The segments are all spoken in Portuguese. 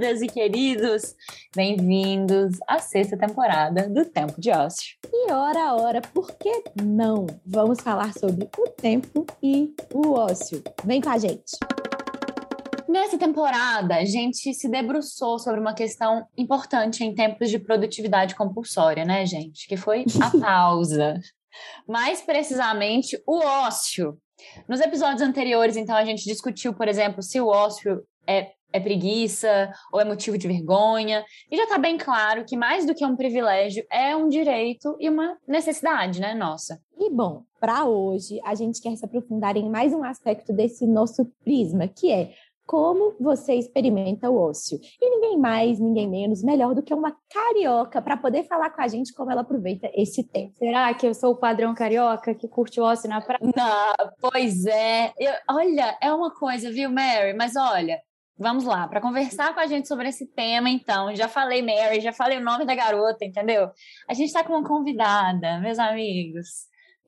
queridas e queridos, bem-vindos à sexta temporada do Tempo de Ócio. E ora, ora, por que não? Vamos falar sobre o tempo e o ócio. Vem com a gente! Nessa temporada, a gente se debruçou sobre uma questão importante em tempos de produtividade compulsória, né, gente? Que foi a pausa. Mais precisamente, o ócio. Nos episódios anteriores, então, a gente discutiu, por exemplo, se o ócio é, é preguiça ou é motivo de vergonha. E já está bem claro que mais do que um privilégio, é um direito e uma necessidade, né, nossa. E bom, para hoje, a gente quer se aprofundar em mais um aspecto desse nosso prisma, que é como você experimenta o ócio. E ninguém mais, ninguém menos, melhor do que uma carioca para poder falar com a gente como ela aproveita esse tempo. Será que eu sou o padrão carioca que curte o ócio na praia? Não, pois é. Eu, olha, é uma coisa, viu, Mary? Mas olha, Vamos lá, para conversar com a gente sobre esse tema, então. Já falei Mary, já falei o nome da garota, entendeu? A gente está com uma convidada, meus amigos,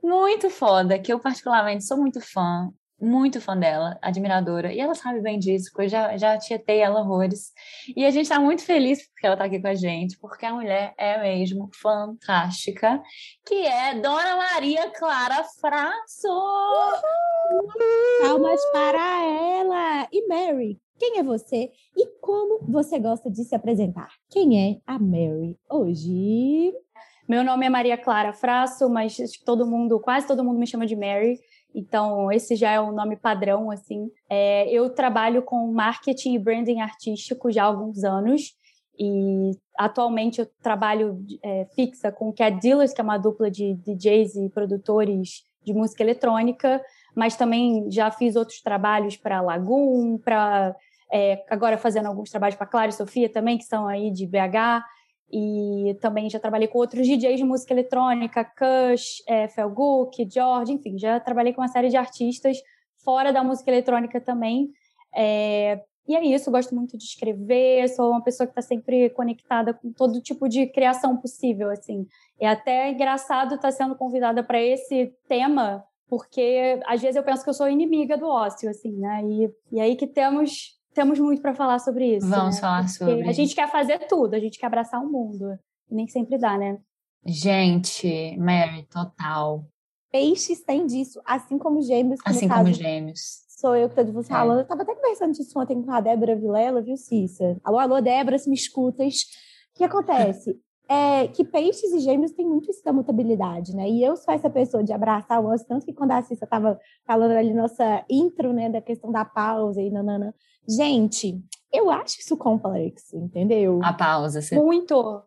muito foda, que eu particularmente sou muito fã, muito fã dela, admiradora, e ela sabe bem disso, porque eu já, já tietei ela horrores. E a gente está muito feliz porque ela está aqui com a gente, porque a mulher é mesmo fantástica, que é Dona Maria Clara Frasso! Uhul! Palmas para ela! E Mary, quem é você e como você gosta de se apresentar? Quem é a Mary hoje? Meu nome é Maria Clara Frasso, mas todo mundo, quase todo mundo me chama de Mary. Então, esse já é o nome padrão, assim. É, eu trabalho com marketing e branding artístico já há alguns anos. E atualmente eu trabalho é, fixa com Cat Dealers, que é uma dupla de DJs e produtores de música eletrônica, mas também já fiz outros trabalhos para Lagoon, para é, agora fazendo alguns trabalhos para Clara e Sofia também, que são aí de BH, e também já trabalhei com outros DJs de música eletrônica, Kush, é, Felguk, George, enfim, já trabalhei com uma série de artistas fora da música eletrônica também. É, e é isso, gosto muito de escrever, sou uma pessoa que está sempre conectada com todo tipo de criação possível, assim. É até engraçado estar tá sendo convidada para esse tema, porque às vezes eu penso que eu sou inimiga do ócio, assim, né? E, e aí que temos temos muito para falar sobre isso. Vamos né? falar Porque sobre. A gente quer fazer tudo, a gente quer abraçar o mundo. E nem sempre dá, né? Gente, Mary, total. Peixes têm disso, assim como gêmeos. Assim como caso, gêmeos. Sou eu que estou de você é. falando. Eu estava até conversando disso ontem com a Débora Vilela, viu, Cissa? Alô, alô, Débora, se me escutas. O que acontece? é que peixes e gêmeos têm muito isso da mutabilidade, né? E eu sou essa pessoa de abraçar o osso, tanto que quando a Cissa estava falando ali nossa intro, né, da questão da pausa e nanana. Gente, eu acho isso complexo, entendeu? A pausa, sim. Muito.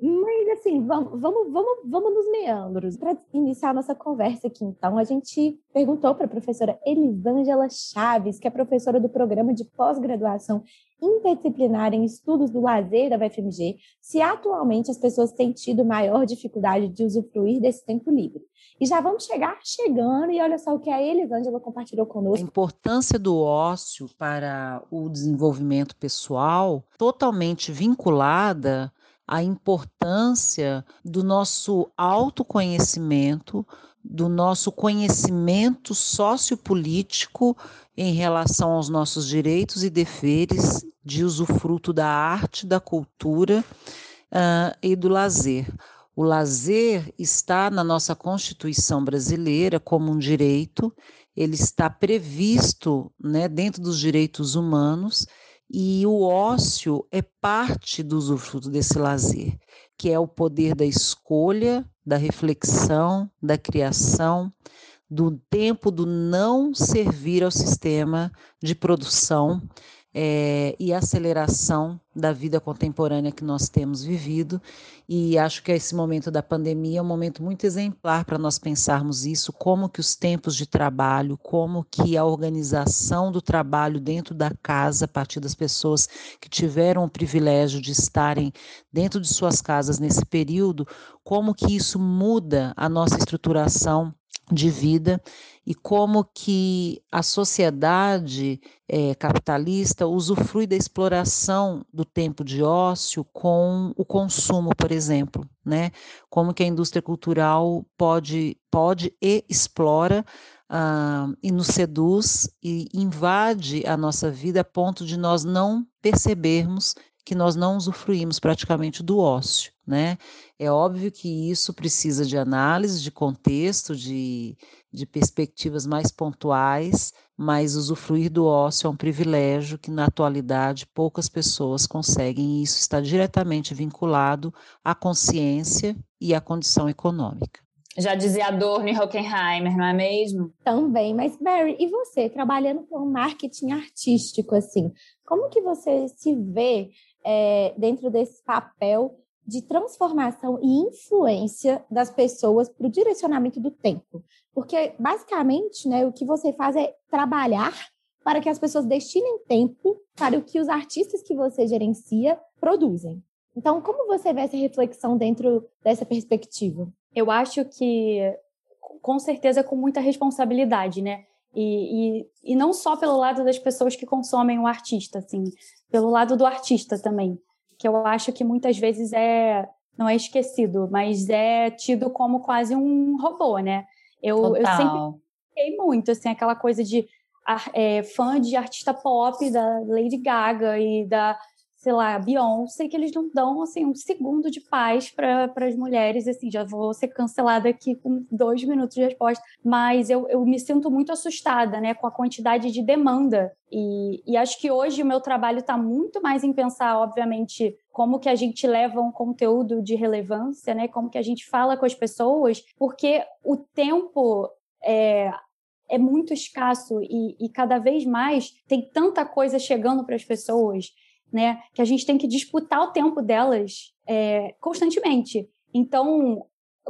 Mas assim, vamos, vamos, vamos, vamos nos meandros. Para iniciar a nossa conversa aqui, então, a gente perguntou para a professora Elisângela Chaves, que é professora do programa de pós-graduação interdisciplinar em estudos do lazer da UFMG, se atualmente as pessoas têm tido maior dificuldade de usufruir desse tempo livre. E já vamos chegar chegando, e olha só o que a Elisângela compartilhou conosco. A importância do ócio para o desenvolvimento pessoal, totalmente vinculada à importância do nosso autoconhecimento, do nosso conhecimento sociopolítico em relação aos nossos direitos e deveres de usufruto da arte, da cultura uh, e do lazer. O lazer está na nossa Constituição brasileira como um direito, ele está previsto né, dentro dos direitos humanos e o ócio é parte do usufruto desse lazer, que é o poder da escolha, da reflexão, da criação, do tempo do não servir ao sistema de produção é, e aceleração da vida contemporânea que nós temos vivido. E acho que esse momento da pandemia é um momento muito exemplar para nós pensarmos isso, como que os tempos de trabalho, como que a organização do trabalho dentro da casa, a partir das pessoas que tiveram o privilégio de estarem dentro de suas casas nesse período, como que isso muda a nossa estruturação de vida e como que a sociedade é, capitalista usufrui da exploração do tempo de ócio com o consumo, por exemplo, né? Como que a indústria cultural pode, pode e explora uh, e nos seduz e invade a nossa vida a ponto de nós não percebermos que nós não usufruímos praticamente do ócio, né? É óbvio que isso precisa de análise, de contexto, de, de perspectivas mais pontuais, mas usufruir do ócio é um privilégio que, na atualidade, poucas pessoas conseguem, e isso está diretamente vinculado à consciência e à condição econômica. Já dizia Adorno e Hockenheimer, não é mesmo? Também, mas Barry, e você, trabalhando com marketing artístico, assim, como que você se vê é, dentro desse papel de transformação e influência das pessoas para o direcionamento do tempo. Porque, basicamente, né, o que você faz é trabalhar para que as pessoas destinem tempo para o que os artistas que você gerencia produzem. Então, como você vê essa reflexão dentro dessa perspectiva? Eu acho que, com certeza, com muita responsabilidade, né? E, e, e não só pelo lado das pessoas que consomem o artista, assim, pelo lado do artista também, que eu acho que muitas vezes é não é esquecido, mas é tido como quase um robô, né? Eu, eu sempre fiquei muito assim aquela coisa de é, fã de artista pop da Lady Gaga e da sei lá, Beyoncé, que eles não dão assim um segundo de paz para as mulheres, assim, já vou ser cancelada aqui com dois minutos de resposta, mas eu, eu me sinto muito assustada, né, com a quantidade de demanda. E, e acho que hoje o meu trabalho está muito mais em pensar, obviamente, como que a gente leva um conteúdo de relevância, né, como que a gente fala com as pessoas, porque o tempo é, é muito escasso e, e, cada vez mais tem tanta coisa chegando para as pessoas né? Que a gente tem que disputar o tempo delas é, constantemente. Então,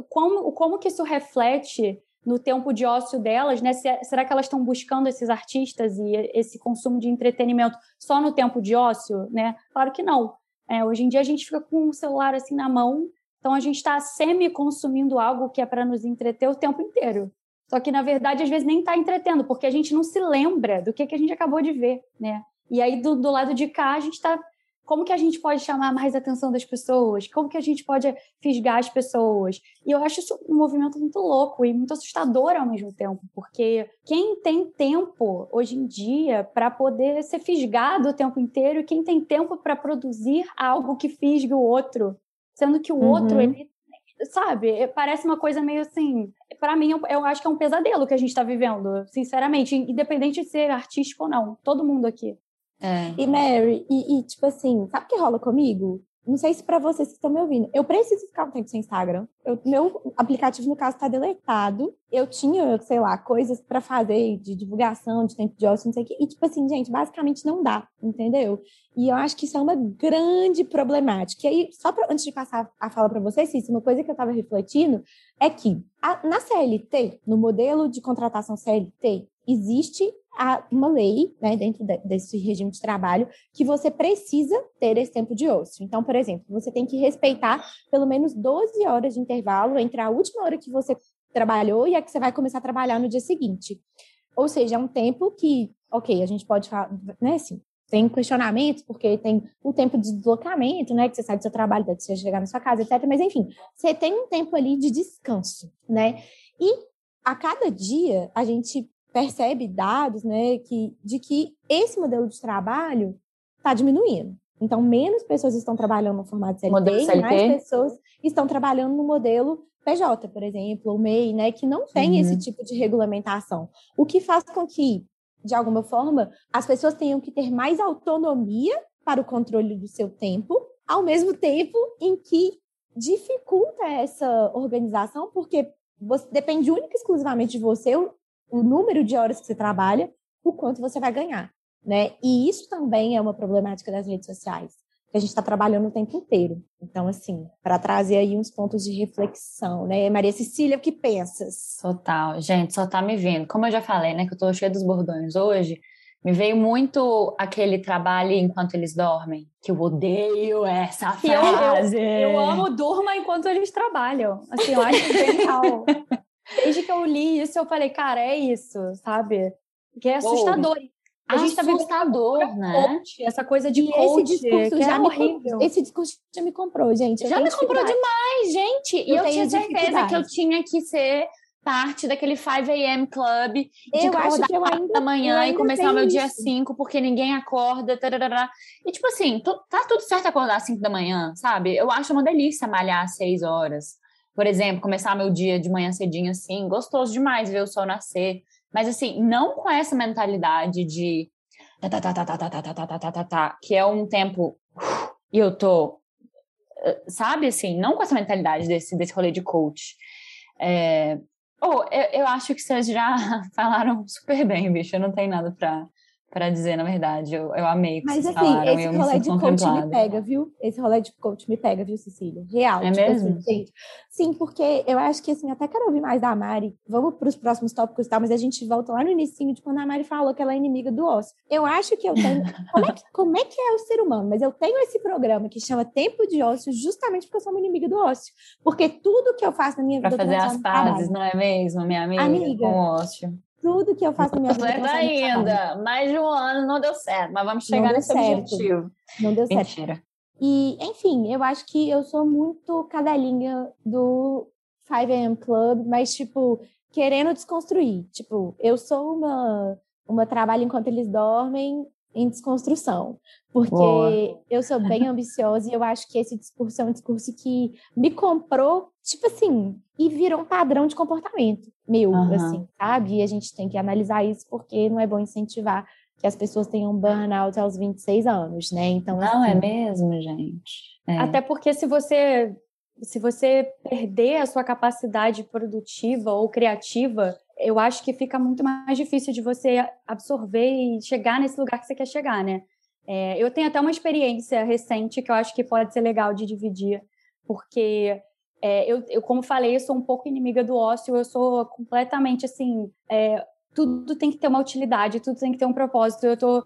como, como que isso reflete no tempo de ócio delas, né? Será que elas estão buscando esses artistas e esse consumo de entretenimento só no tempo de ócio, né? Claro que não. É, hoje em dia a gente fica com o celular assim na mão, então a gente está semi-consumindo algo que é para nos entreter o tempo inteiro. Só que, na verdade, às vezes nem está entretendo, porque a gente não se lembra do que, que a gente acabou de ver, né? E aí, do, do lado de cá, a gente está. Como que a gente pode chamar mais a atenção das pessoas? Como que a gente pode fisgar as pessoas? E eu acho isso um movimento muito louco e muito assustador ao mesmo tempo, porque quem tem tempo hoje em dia para poder ser fisgado o tempo inteiro e quem tem tempo para produzir algo que fisgue o outro, sendo que o uhum. outro ele sabe? Parece uma coisa meio assim. Para mim, eu acho que é um pesadelo que a gente está vivendo, sinceramente, independente de ser artístico ou não. Todo mundo aqui. É. E Mary, e, e, tipo assim, sabe o que rola comigo? Não sei se para vocês que estão me ouvindo. Eu preciso ficar um tempo sem Instagram. Eu, meu aplicativo, no caso, está deletado. Eu tinha, sei lá, coisas para fazer de divulgação, de tempo de ócio, não sei o quê. E, tipo assim, gente, basicamente não dá, entendeu? E eu acho que isso é uma grande problemática. E aí, só pra, antes de passar a fala para vocês, isso, uma coisa que eu estava refletindo é que a, na CLT, no modelo de contratação CLT, existe há uma lei, né, dentro de, desse regime de trabalho, que você precisa ter esse tempo de ócio. Então, por exemplo, você tem que respeitar pelo menos 12 horas de intervalo entre a última hora que você trabalhou e a que você vai começar a trabalhar no dia seguinte. Ou seja, é um tempo que, ok, a gente pode falar, né, assim, tem questionamentos, porque tem o tempo de deslocamento, né? Que você sai do seu trabalho, que você chegar na sua casa, etc. Mas, enfim, você tem um tempo ali de descanso, né? E a cada dia a gente percebe dados né, que, de que esse modelo de trabalho está diminuindo. Então, menos pessoas estão trabalhando no formato CLT, CLT, e mais pessoas estão trabalhando no modelo PJ, por exemplo, ou MEI, né, que não tem uhum. esse tipo de regulamentação. O que faz com que, de alguma forma, as pessoas tenham que ter mais autonomia para o controle do seu tempo, ao mesmo tempo em que dificulta essa organização, porque você depende única e exclusivamente de você o número de horas que você trabalha, o quanto você vai ganhar. né? E isso também é uma problemática das redes sociais, que a gente está trabalhando o tempo inteiro. Então, assim, para trazer aí uns pontos de reflexão, né? Maria Cecília, o que pensas? Total, gente, só tá me vendo. Como eu já falei, né, que eu tô cheia dos bordões hoje, me veio muito aquele trabalho enquanto eles dormem, que eu odeio essa frase. Eu, eu, eu amo durma enquanto eles trabalham. Assim, eu acho genial. Desde que eu li isso, eu falei, cara, é isso, sabe? Que é assustador. A gente tá assustador, tá né? Coach, essa coisa de e coach, esse discurso já é horrível. Esse discurso já me comprou, gente. Já me comprou demais, gente. E eu, eu tinha certeza que eu tinha que ser parte daquele 5 a.m. club de eu acho que eu ainda, da manhã e começar o meu isso. dia 5 porque ninguém acorda. Tarará. E tipo assim, tá tudo certo acordar às 5 da manhã, sabe? Eu acho uma delícia malhar às 6 horas. Por exemplo, começar meu dia de manhã cedinho assim, gostoso demais ver o sol nascer. Mas assim, não com essa mentalidade de tá, tá, tá, tá, tá, tá, tá, tá, tá, tá, tá, tá, que é um tempo e eu tô, sabe assim, não com essa mentalidade desse, desse rolê de coach. É, oh, eu, eu acho que vocês já falaram super bem, bicho. Eu não tenho nada pra, para dizer, na verdade. Eu, eu amei Mas assim, falaram, esse rolê de coach me pega, viu? Esse rolê de coach me pega, viu, Cecília? Real. É tipo mesmo? Assim, gente. Sim, porque eu acho que, assim, até quero ouvir mais da Mari. Vamos para os próximos tópicos e tal, mas a gente volta lá no início de quando a Mari falou que ela é inimiga do ócio. Eu acho que eu tenho... como, é que, como é que é o ser humano? Mas eu tenho esse programa que chama Tempo de Ócio justamente porque eu sou uma inimiga do ócio. Porque tudo que eu faço na minha vida... Para fazer as pazes, não é mesmo, minha amiga? Amiga. Com o ócio tudo que eu faço na minha vida. Mas ainda, mais de um ano não deu certo, mas vamos chegar nesse certo. objetivo. Não deu certo. Mentira. E, enfim, eu acho que eu sou muito cadelinha do 5am Club, mas, tipo, querendo desconstruir. Tipo, eu sou uma, uma trabalho enquanto eles dormem em desconstrução. Porque Boa. eu sou bem ambiciosa e eu acho que esse discurso é um discurso que me comprou, tipo assim, e virou um padrão de comportamento meu, uhum. assim, sabe? E a gente tem que analisar isso porque não é bom incentivar que as pessoas tenham burnout aos 26 anos, né? Então, não é assim, é mesmo, gente. É. Até porque se você se você perder a sua capacidade produtiva ou criativa, eu acho que fica muito mais difícil de você absorver e chegar nesse lugar que você quer chegar, né? É, eu tenho até uma experiência recente que eu acho que pode ser legal de dividir, porque é, eu, eu, como falei, eu sou um pouco inimiga do ócio, eu sou completamente assim. É, tudo tem que ter uma utilidade, tudo tem que ter um propósito. Eu tô.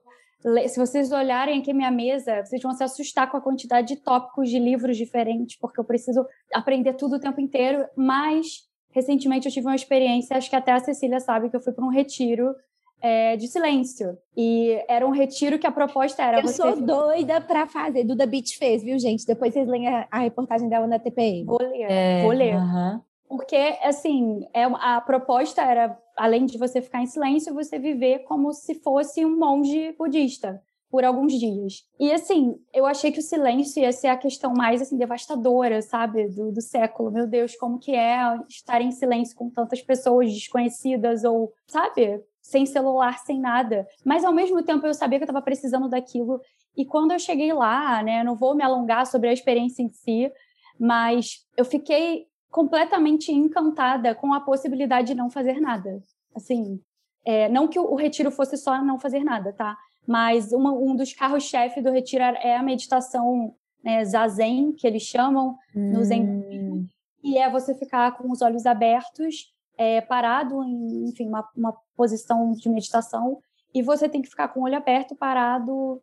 Se vocês olharem aqui minha mesa, vocês vão se assustar com a quantidade de tópicos de livros diferentes, porque eu preciso aprender tudo o tempo inteiro. Mas, recentemente, eu tive uma experiência, acho que até a Cecília sabe, que eu fui para um retiro é, de silêncio. E era um retiro que a proposta era. Eu sou doida para fazer. Duda Beach fez, viu, gente? Depois vocês leem a, a reportagem dela na TPM. Vou ler, é, vou ler. Uh -huh. Porque, assim, é, a proposta era, além de você ficar em silêncio, você viver como se fosse um monge budista por alguns dias. E assim, eu achei que o silêncio ia ser a questão mais assim devastadora, sabe, do, do século. Meu Deus, como que é estar em silêncio com tantas pessoas desconhecidas ou, sabe, sem celular, sem nada. Mas ao mesmo tempo eu sabia que eu estava precisando daquilo. E quando eu cheguei lá, né, não vou me alongar sobre a experiência em si, mas eu fiquei completamente encantada com a possibilidade de não fazer nada. Assim, é, não que o, retiro fosse só não fazer nada, tá? Mas uma, um dos carros-chefe do retiro é a meditação né, zazen, que eles chamam hum. no Zen. E é você ficar com os olhos abertos é, parado em, enfim, uma, uma posição de meditação e você tem que ficar com o olho aberto, parado,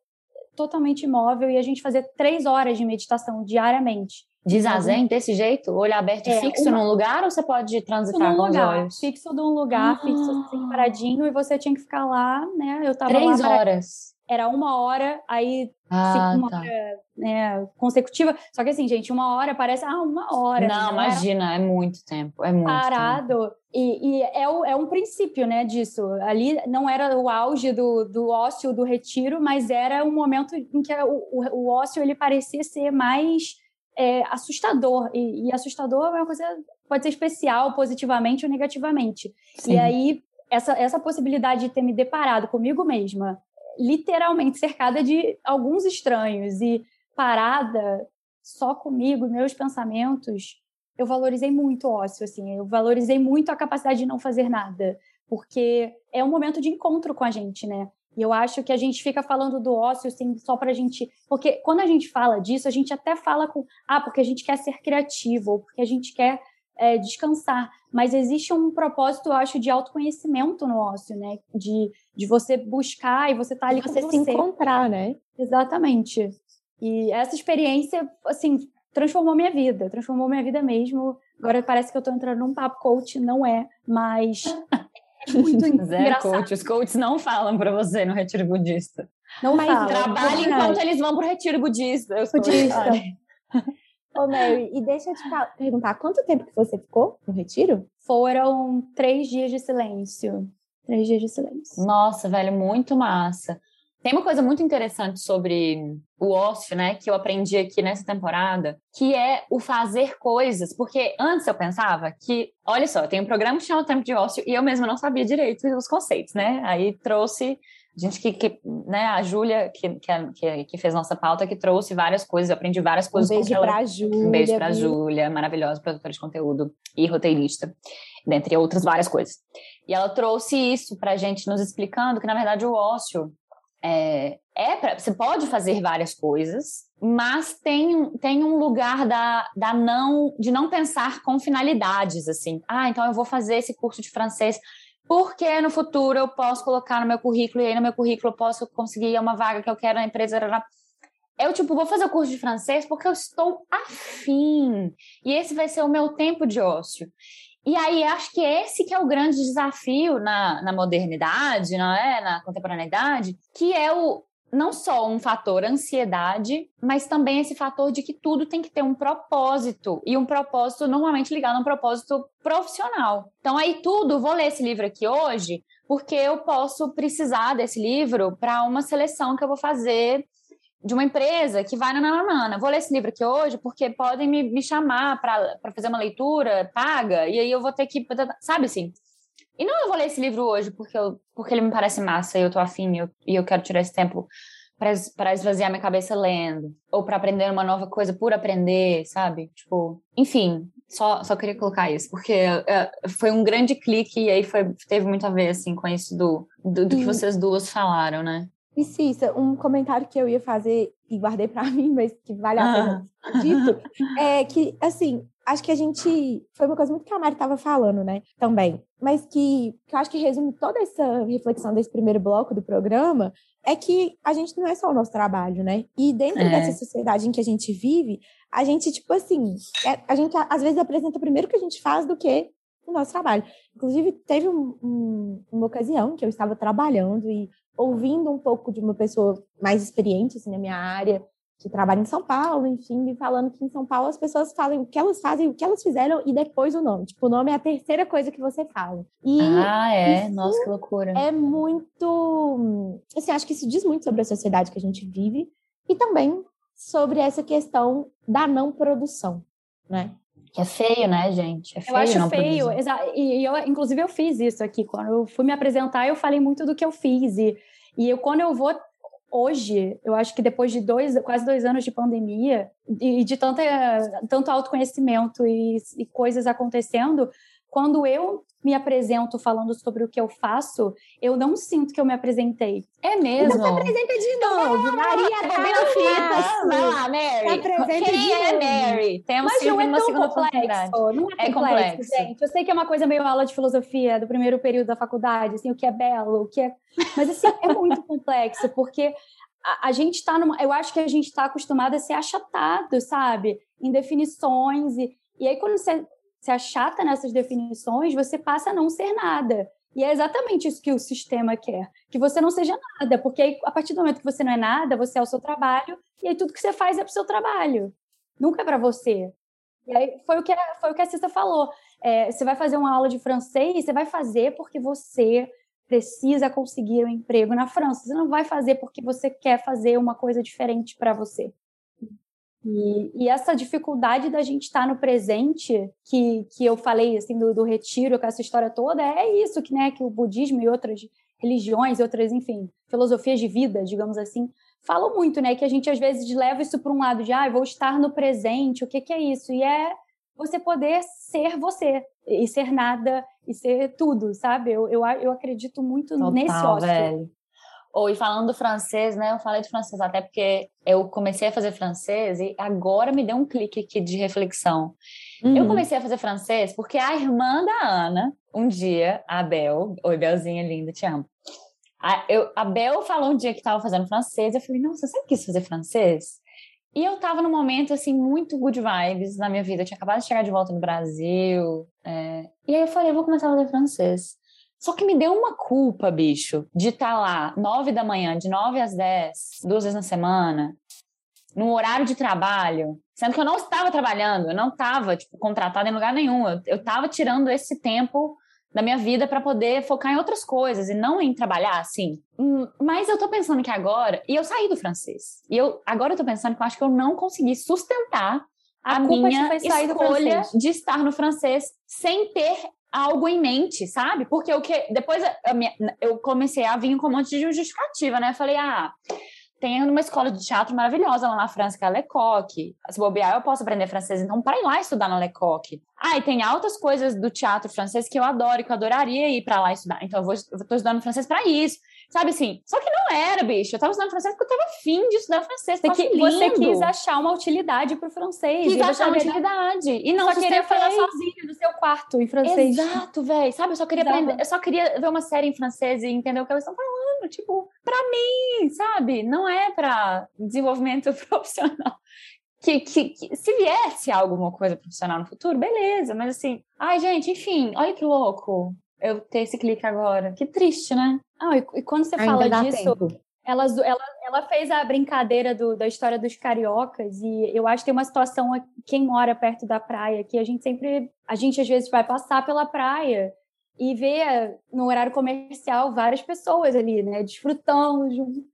totalmente imóvel e a gente fazer três horas de meditação diariamente. De zazen, desse jeito? Olho aberto é, fixo uma... num lugar ou você pode transitar com lugar, os olhos? Fixo num lugar, ah. fixo assim, paradinho, e você tinha que ficar lá, né? Eu tava Três lá horas era uma hora, aí ah, uma tá. hora né, consecutiva. Só que assim, gente, uma hora parece, ah, uma hora. Não, imagina, é muito tempo, é muito Parado. Tempo. E, e é, o, é um princípio, né, disso. Ali não era o auge do, do ócio, do retiro, mas era um momento em que o, o, o ócio, ele parecia ser mais é, assustador. E, e, assustador é uma coisa, pode ser especial, positivamente ou negativamente. Sim. E aí, essa, essa possibilidade de ter me deparado comigo mesma literalmente cercada de alguns estranhos e parada só comigo meus pensamentos, eu valorizei muito o ócio, assim, eu valorizei muito a capacidade de não fazer nada, porque é um momento de encontro com a gente, né? E eu acho que a gente fica falando do ócio assim, só para a gente. Porque quando a gente fala disso, a gente até fala com. Ah, porque a gente quer ser criativo, ou porque a gente quer é, descansar. Mas existe um propósito, eu acho, de autoconhecimento no ócio, né? De, de você buscar e você tá ali você com você. se encontrar, né? Exatamente. E essa experiência, assim, transformou minha vida, transformou minha vida mesmo. Agora parece que eu estou entrando num papo coach, não é, mas muito Zé engraçado. coach. Os coaches não falam para você no retiro budista. Não Mas falam. Trabalhe enquanto eles vão para o retiro budista. budista. Ô, Mary, e deixa eu te perguntar, quanto tempo que você ficou no retiro? Foram três dias de silêncio. Três dias de silêncio. Nossa, velho, muito massa. Tem uma coisa muito interessante sobre o ócio, né, que eu aprendi aqui nessa temporada, que é o fazer coisas, porque antes eu pensava que, olha só, tem um programa que chama Tempo de Ócio e eu mesma não sabia direito os conceitos, né? Aí trouxe a gente que, que né, a Júlia, que, que, que, fez nossa pauta, que trouxe várias coisas, eu aprendi várias coisas. Um beijo ela... pra Júlia. Um beijo pra Júlia, maravilhosa produtora de conteúdo e roteirista, dentre outras várias coisas. E ela trouxe isso pra gente, nos explicando que, na verdade, o ócio é, é pra, você pode fazer várias coisas, mas tem, tem um lugar da, da não de não pensar com finalidades assim. Ah, então eu vou fazer esse curso de francês porque no futuro eu posso colocar no meu currículo e aí no meu currículo eu posso conseguir uma vaga que eu quero na empresa. Eu, tipo, vou fazer o curso de francês porque eu estou afim. E esse vai ser o meu tempo de ócio. E aí acho que esse que é o grande desafio na, na modernidade, não é? Na contemporaneidade, que é o não só um fator ansiedade, mas também esse fator de que tudo tem que ter um propósito e um propósito normalmente ligado a um propósito profissional. Então aí tudo, vou ler esse livro aqui hoje, porque eu posso precisar desse livro para uma seleção que eu vou fazer de uma empresa que vai na nanana. Vou ler esse livro aqui hoje porque podem me, me chamar para fazer uma leitura paga e aí eu vou ter que, sabe assim? E não eu vou ler esse livro hoje porque, eu, porque ele me parece massa e eu tô afim e eu, e eu quero tirar esse tempo para esvaziar minha cabeça lendo ou para aprender uma nova coisa por aprender, sabe? Tipo, enfim, só, só queria colocar isso, porque é, foi um grande clique e aí foi, teve muito a ver, assim, com isso do, do, do que vocês duas falaram, né? E Cissa, um comentário que eu ia fazer e guardei para mim, mas que vale a pena ah. dito, é que, assim, acho que a gente. Foi uma coisa muito que a Mari estava falando, né? Também. Mas que, que eu acho que resume toda essa reflexão desse primeiro bloco do programa é que a gente não é só o nosso trabalho, né? E dentro é. dessa sociedade em que a gente vive, a gente, tipo assim, é, a gente às vezes apresenta primeiro o que a gente faz do que o nosso trabalho. Inclusive, teve um, um, uma ocasião que eu estava trabalhando e ouvindo um pouco de uma pessoa mais experiente assim, na minha área, que trabalha em São Paulo, enfim, me falando que em São Paulo as pessoas falam o que elas fazem, o que elas fizeram e depois o nome. Tipo, o nome é a terceira coisa que você fala. E ah, é? Nossa, que loucura. É muito. Assim, acho que isso diz muito sobre a sociedade que a gente vive e também sobre essa questão da não produção, né? Que é feio, né, gente? É feio. Eu acho feio. E eu, inclusive, eu fiz isso aqui. Quando eu fui me apresentar, eu falei muito do que eu fiz. E, e eu, quando eu vou hoje, eu acho que depois de dois, quase dois anos de pandemia e de tanta, tanto autoconhecimento e, e coisas acontecendo, quando eu me apresento falando sobre o que eu faço, eu não sinto que eu me apresentei. É mesmo? Então se apresenta de novo. Maria tá na fita. Vai lá, Mary. Quem é Mary? Temos Mas não é segunda complexo. Não é, é complexo, complexo, gente. Eu sei que é uma coisa meio aula de filosofia do primeiro período da faculdade, assim, o que é belo, o que é... Mas, assim, é muito complexo, porque a, a gente está numa... Eu acho que a gente está acostumado a ser achatado, sabe? Em definições e... E aí, quando você se achata nessas definições, você passa a não ser nada. E é exatamente isso que o sistema quer, que você não seja nada, porque aí, a partir do momento que você não é nada, você é o seu trabalho, e aí tudo que você faz é para o seu trabalho, nunca é para você. E aí foi o que, foi o que a Cissa falou. É, você vai fazer uma aula de francês, você vai fazer porque você precisa conseguir um emprego na França. Você não vai fazer porque você quer fazer uma coisa diferente para você. E, e, essa dificuldade da gente estar no presente, que, que eu falei assim do, do retiro, com essa história toda, é isso que, né, que o budismo e outras religiões, outras, enfim, filosofias de vida, digamos assim, falam muito, né, que a gente às vezes leva isso para um lado de, ah, vou estar no presente, o que, que é isso? E é você poder ser você, e ser nada, e ser tudo, sabe? Eu, eu, eu acredito muito Total, nesse ócio. Velho. Ou e falando do francês, né? Eu falei do francês até porque eu comecei a fazer francês e agora me deu um clique aqui de reflexão. Uhum. Eu comecei a fazer francês porque a irmã da Ana, um dia, a Bel, oi Belzinha linda, te amo. A, eu, a Bel falou um dia que estava fazendo francês, eu falei, nossa, você quis fazer francês? E eu tava num momento, assim, muito good vibes na minha vida. Eu tinha acabado de chegar de volta no Brasil. É... E aí eu falei, eu vou começar a fazer francês. Só que me deu uma culpa, bicho, de estar tá lá nove da manhã, de nove às dez, duas vezes na semana, no horário de trabalho, sendo que eu não estava trabalhando, eu não estava, tipo, contratada em lugar nenhum. Eu, eu tava tirando esse tempo da minha vida para poder focar em outras coisas e não em trabalhar assim. Hum, mas eu tô pensando que agora, e eu saí do francês. E eu agora eu tô pensando que eu acho que eu não consegui sustentar a, a minha escolha de estar no francês sem ter algo em mente, sabe? Porque o que depois eu comecei a vir com um monte de justificativa, né? Eu falei: "Ah, tem uma escola de teatro maravilhosa lá na França, que é a Lecoq. Se bobear, eu posso aprender francês, então para ir lá estudar na Lecoq. Ah, e tem altas coisas do teatro francês que eu adoro, que eu adoraria ir para lá estudar. Então eu vou, estudando francês para isso. Sabe assim? Só que não era, bicho. Eu tava estudando francês porque eu tava afim de estudar francês. Você, que, você quis achar uma utilidade pro francês. Quis achar uma utilidade. E não só queria falar sozinha no seu quarto em francês. Exato, velho. Sabe? Eu só queria aprender. Eu só queria ver uma série em francês e entender o que eles estão falando. Tipo, pra mim, sabe? Não é pra desenvolvimento profissional. Que, que, que, se viesse alguma coisa profissional no futuro, beleza, mas assim, ai, gente, enfim, olha que louco eu ter esse clique agora. Que triste, né? Ah, e, e quando você Ainda fala disso, ela, ela, ela fez a brincadeira do, da história dos cariocas e eu acho que tem uma situação quem mora perto da praia que a gente sempre a gente às vezes vai passar pela praia e vê no horário comercial várias pessoas ali, né, desfrutando de um,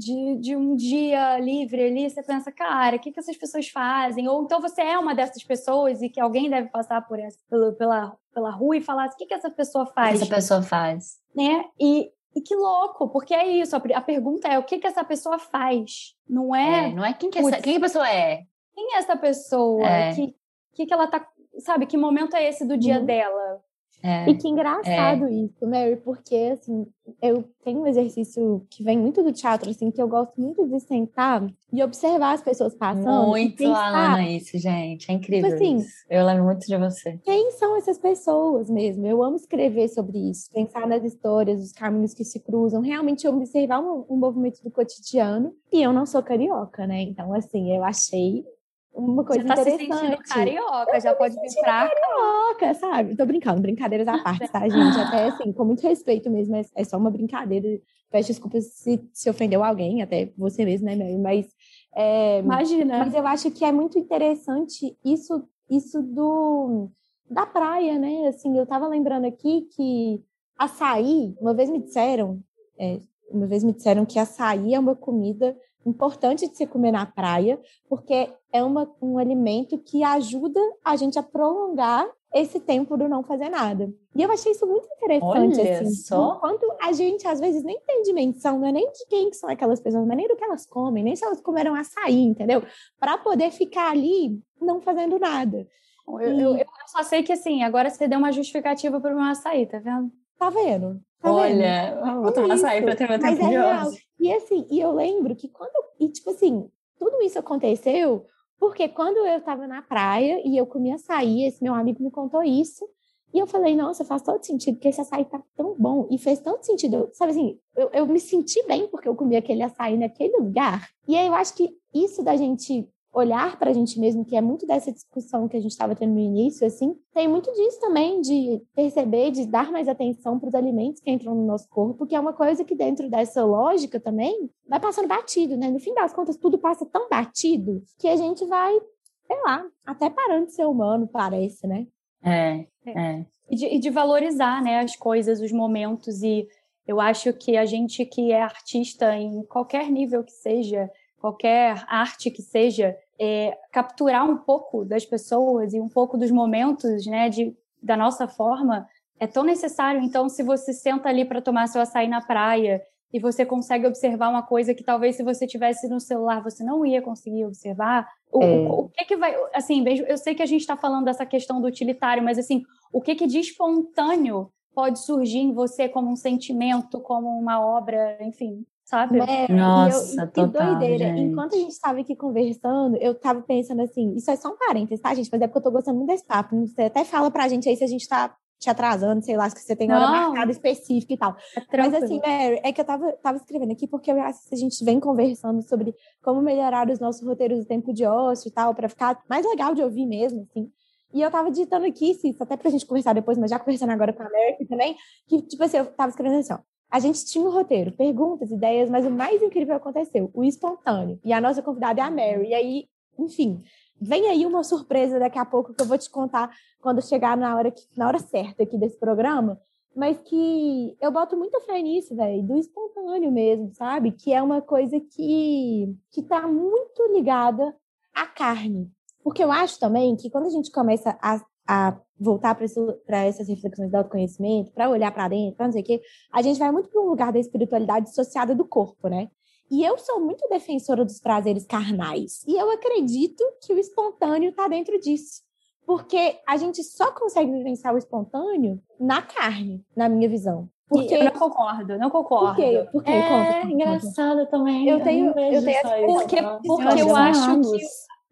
de, de um dia livre ali, você pensa, cara, o que, que essas pessoas fazem? Ou então você é uma dessas pessoas e que alguém deve passar por essa, pela, pela, pela rua e falar, o que, que essa pessoa faz? O que essa pessoa faz? Né? E, e que louco, porque é isso. A, a pergunta é o que, que essa pessoa faz? Não é. é não é quem que, essa, quem a pessoa é. Quem é essa pessoa? É. Que, que, que ela tá. Sabe, que momento é esse do dia uhum. dela? É, e que engraçado é. isso, Mary, porque assim, eu tenho um exercício que vem muito do teatro, assim, que eu gosto muito de sentar e observar as pessoas passando. Muito pensar, Alana isso, gente. É incrível. Tipo assim, isso. Eu lembro muito de você. Quem são essas pessoas mesmo? Eu amo escrever sobre isso, pensar nas histórias, os caminhos que se cruzam, realmente observar um, um movimento do cotidiano. E eu não sou carioca, né? Então, assim, eu achei uma coisa já tá interessante. se sentindo carioca, já pode vir pra carioca, sabe? Tô brincando, brincadeiras à parte, tá, gente? Até assim, com muito respeito mesmo, é, é só uma brincadeira. Peço desculpas se, se ofendeu alguém, até você mesmo, né, Mary? Mas é, imagina. Mas eu acho que é muito interessante isso, isso do da praia, né? Assim, eu tava lembrando aqui que açaí, uma vez me disseram, é, uma vez me disseram que açaí é uma comida importante de se comer na praia, porque é uma, um alimento que ajuda a gente a prolongar esse tempo do não fazer nada. E eu achei isso muito interessante, Olha assim. Só. Enquanto a gente, às vezes, nem tem dimensão, não é nem de quem são aquelas pessoas, não é nem do que elas comem, nem se elas comeram açaí, entendeu? Para poder ficar ali não fazendo nada. Eu, e... eu, eu, só sei que, assim, agora você deu uma justificativa para o meu açaí, tá vendo? Tá vendo? Tá Olha, vendo? vou tomar é açaí para ter meu tempo é de real. E assim, e eu lembro que quando... E, tipo assim, tudo isso aconteceu porque quando eu estava na praia e eu comia açaí, esse meu amigo me contou isso, e eu falei, nossa, faz todo sentido, porque esse açaí tá tão bom. E fez tanto sentido. Sabe assim, eu, eu me senti bem porque eu comi aquele açaí naquele lugar. E aí eu acho que isso da gente olhar para a gente mesmo, que é muito dessa discussão que a gente estava tendo no início, assim, tem muito disso também, de perceber, de dar mais atenção para os alimentos que entram no nosso corpo, que é uma coisa que dentro dessa lógica também vai passando batido, né? No fim das contas, tudo passa tão batido que a gente vai, sei lá, até parando de ser humano, parece, né? É, é. E de, e de valorizar, né, as coisas, os momentos e eu acho que a gente que é artista em qualquer nível que seja, qualquer arte que seja, é, capturar um pouco das pessoas e um pouco dos momentos, né, de, da nossa forma, é tão necessário. Então, se você senta ali para tomar seu açaí na praia e você consegue observar uma coisa que talvez se você tivesse no celular você não ia conseguir observar, o, é. o, o que que vai, assim, eu sei que a gente está falando dessa questão do utilitário, mas assim, o que que de espontâneo pode surgir em você como um sentimento, como uma obra, enfim, sabe? Nossa, e eu, total, que doideira. Gente. Enquanto a gente estava aqui conversando, eu estava pensando assim, isso é só um parênteses, tá, gente? Mas é porque eu tô gostando muito desse papo. Você até fala pra gente aí se a gente tá te atrasando, sei lá, se você tem hora Não. marcada específica e tal. É Mas assim, Mary, é que eu tava, tava escrevendo aqui porque eu acho que a gente vem conversando sobre como melhorar os nossos roteiros do tempo de ócio e tal, para ficar mais legal de ouvir mesmo, assim. E eu tava digitando aqui, Cícero, até pra gente conversar depois, mas já conversando agora com a Mary também, que, tipo assim, eu tava escrevendo assim, ó. A gente tinha um roteiro, perguntas, ideias, mas o mais incrível aconteceu, o espontâneo. E a nossa convidada é a Mary. E aí, enfim, vem aí uma surpresa daqui a pouco que eu vou te contar quando chegar na hora, que, na hora certa aqui desse programa. Mas que eu boto muita fé nisso, velho, do espontâneo mesmo, sabe? Que é uma coisa que, que tá muito ligada à carne. Porque eu acho também que quando a gente começa a, a voltar para essas reflexões do autoconhecimento, para olhar para dentro, para não sei o quê, a gente vai muito para um lugar da espiritualidade dissociada do corpo, né? E eu sou muito defensora dos prazeres carnais. E eu acredito que o espontâneo está dentro disso. Porque a gente só consegue vivenciar o espontâneo na carne, na minha visão. Porque eu não concordo, não concordo. Por quê? Por quê? É conta, conta, engraçado também. Eu tenho, eu, eu tenho essa porque, porque eu acho que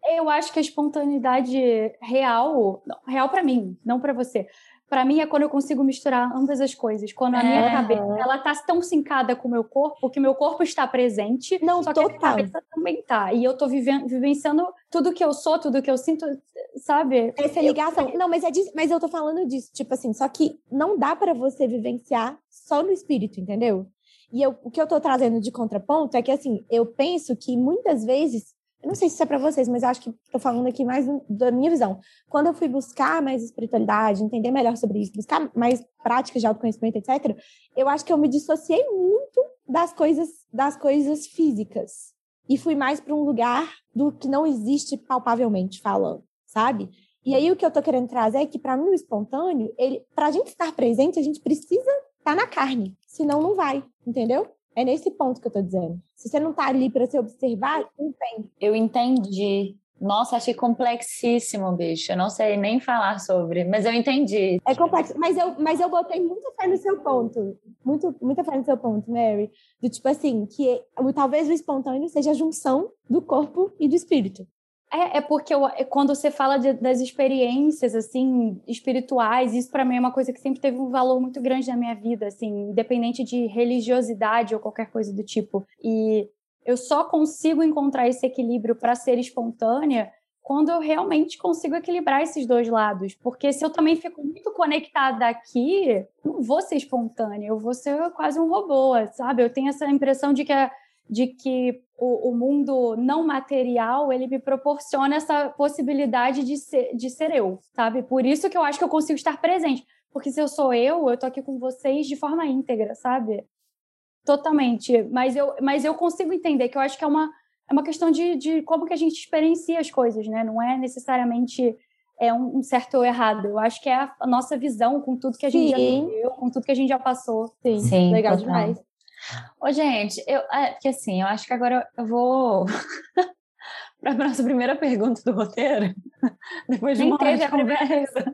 eu acho que a espontaneidade real, real para mim, não para você, para mim é quando eu consigo misturar ambas as coisas. Quando a é. minha cabeça ela tá tão sincada com o meu corpo que meu corpo está presente, não só total. que a cabeça também tá. E eu tô vivendo, vivenciando tudo que eu sou, tudo que eu sinto, sabe? Essa ligação. Eu... Não, mas é disso, mas eu tô falando disso, tipo assim, só que não dá para você vivenciar só no espírito, entendeu? E eu, o que eu tô trazendo de contraponto é que assim, eu penso que muitas vezes eu não sei se isso é para vocês, mas eu acho que estou falando aqui mais da minha visão. Quando eu fui buscar mais espiritualidade, entender melhor sobre isso, buscar mais práticas de autoconhecimento, etc., eu acho que eu me dissociei muito das coisas, das coisas físicas e fui mais para um lugar do que não existe palpavelmente falando, sabe? E aí o que eu estou querendo trazer é que para mim o espontâneo, para a gente estar presente, a gente precisa estar tá na carne, senão não vai, entendeu? É nesse ponto que eu tô dizendo. Se você não tá ali para se observar, não tem. Eu entendi. Nossa, achei complexíssimo, bicho. Eu não sei nem falar sobre, mas eu entendi. É complexo, mas eu, mas eu botei muita fé no seu ponto. Muito, muita fé no seu ponto, Mary. Do tipo assim, que talvez o espontâneo seja a junção do corpo e do espírito. É, é porque eu, é quando você fala de, das experiências assim espirituais, isso para mim é uma coisa que sempre teve um valor muito grande na minha vida, assim, independente de religiosidade ou qualquer coisa do tipo. E eu só consigo encontrar esse equilíbrio para ser espontânea quando eu realmente consigo equilibrar esses dois lados. Porque se eu também fico muito conectada aqui, não vou ser espontânea, eu vou ser quase um robô, sabe? Eu tenho essa impressão de que a de que o, o, mundo não material ele me proporciona essa possibilidade de ser, de ser eu, sabe? Por isso que eu acho que eu consigo estar presente, porque se eu sou eu, eu tô aqui com vocês de forma íntegra, sabe? Totalmente. Mas eu, mas eu consigo entender que eu acho que é uma, é uma questão de, de como que a gente experiencia as coisas, né? Não é necessariamente é um, um certo ou errado. Eu acho que é a, a, nossa visão com tudo que a gente Sim. já viveu, com tudo que a gente já passou. Sim, Sim legal total. demais. Ô, gente, eu, é, porque assim, eu acho que agora eu vou para a nossa primeira pergunta do roteiro, depois de Nem uma hora de conversa.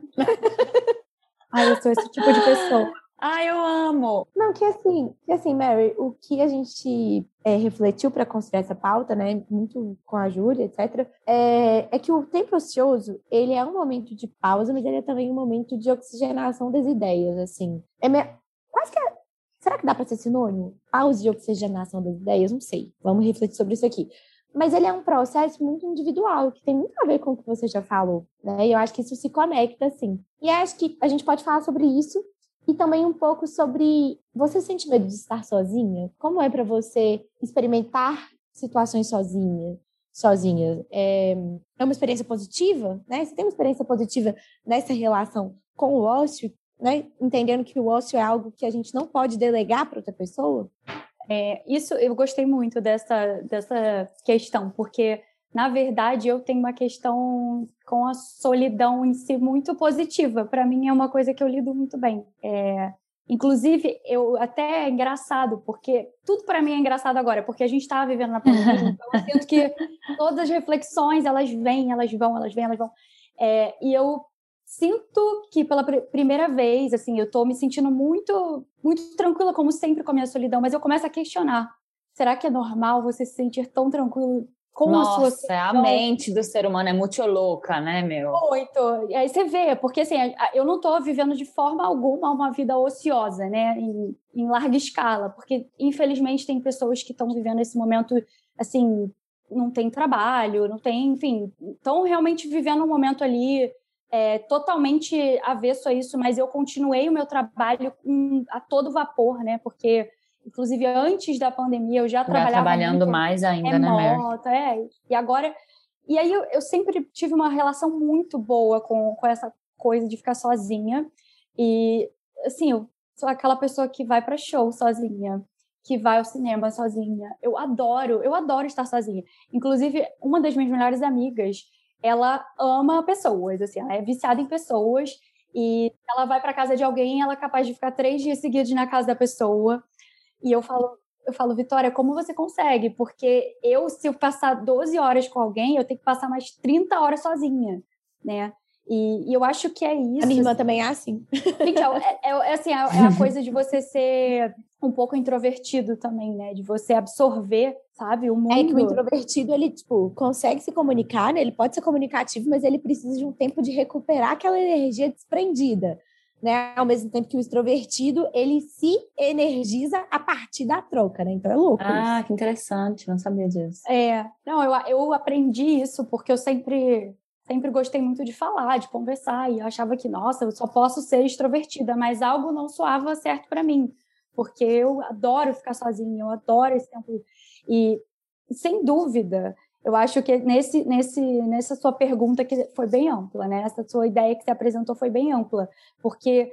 Ai, eu sou esse tipo de pessoa. Ai, eu amo! Não, que assim, que assim, Mary, o que a gente é, refletiu para construir essa pauta, né, muito com a Júlia, etc., é, é, que o tempo ocioso, ele é um momento de pausa, mas ele é também um momento de oxigenação das ideias, assim. É me... Quase que é Será que dá para ser sinônimo? Pause de oxigenação das ideias? Não sei. Vamos refletir sobre isso aqui. Mas ele é um processo muito individual, que tem muito a ver com o que você já falou, né? E eu acho que isso se conecta, sim. E acho que a gente pode falar sobre isso e também um pouco sobre você sente medo de estar sozinha? Como é para você experimentar situações sozinha? Sozinha? É, é uma experiência positiva, né? Você tem uma experiência positiva nessa relação com o ócio né? Entendendo que o ócio é algo que a gente não pode delegar para outra pessoa? É, isso eu gostei muito dessa, dessa questão, porque na verdade eu tenho uma questão com a solidão em si muito positiva. Para mim é uma coisa que eu lido muito bem. É, inclusive, eu até é engraçado, porque tudo para mim é engraçado agora, porque a gente está vivendo na pandemia, então eu sinto que todas as reflexões elas vêm, elas vão, elas vêm, elas vão. É, e eu sinto que pela pr primeira vez, assim, eu tô me sentindo muito, muito tranquila, como sempre, com a minha solidão, mas eu começo a questionar. Será que é normal você se sentir tão tranquilo com Nossa, a sua solidão? a mente do ser humano é muito louca, né, meu? Muito. E aí você vê, porque assim, eu não tô vivendo de forma alguma uma vida ociosa, né, em, em larga escala, porque infelizmente tem pessoas que estão vivendo esse momento, assim, não tem trabalho, não tem, enfim, estão realmente vivendo um momento ali é, totalmente avesso a isso, mas eu continuei o meu trabalho com, a todo vapor, né? Porque, inclusive, antes da pandemia, eu já, já trabalhava. trabalhando muito mais ainda, remoto, né, Mary? É, e agora. E aí eu, eu, sempre tive uma relação muito boa com, com essa coisa de ficar sozinha. E, assim, eu sou aquela pessoa que vai para show sozinha, que vai ao cinema sozinha. Eu adoro, eu adoro estar sozinha. Inclusive, uma das minhas melhores amigas ela ama pessoas, assim, ela é viciada em pessoas e ela vai para casa de alguém, ela é capaz de ficar três dias seguidos na casa da pessoa. E eu falo, eu falo, Vitória, como você consegue? Porque eu, se eu passar 12 horas com alguém, eu tenho que passar mais 30 horas sozinha, né? E, e eu acho que é isso. A minha irmã também é assim. Então, é, é, é assim, é, é a coisa de você ser um pouco introvertido também, né? De você absorver, sabe, o mundo. É que o introvertido, ele, tipo, consegue se comunicar, né? Ele pode ser comunicativo, mas ele precisa de um tempo de recuperar aquela energia desprendida, né? Ao mesmo tempo que o extrovertido, ele se energiza a partir da troca, né? Então é louco Ah, isso. que interessante, não sabia disso. É, não, eu, eu aprendi isso porque eu sempre sempre gostei muito de falar, de conversar, e eu achava que, nossa, eu só posso ser extrovertida, mas algo não soava certo para mim porque eu adoro ficar sozinha, eu adoro esse tempo. E, sem dúvida, eu acho que nesse, nesse, nessa sua pergunta, que foi bem ampla, né? Essa sua ideia que você apresentou foi bem ampla, porque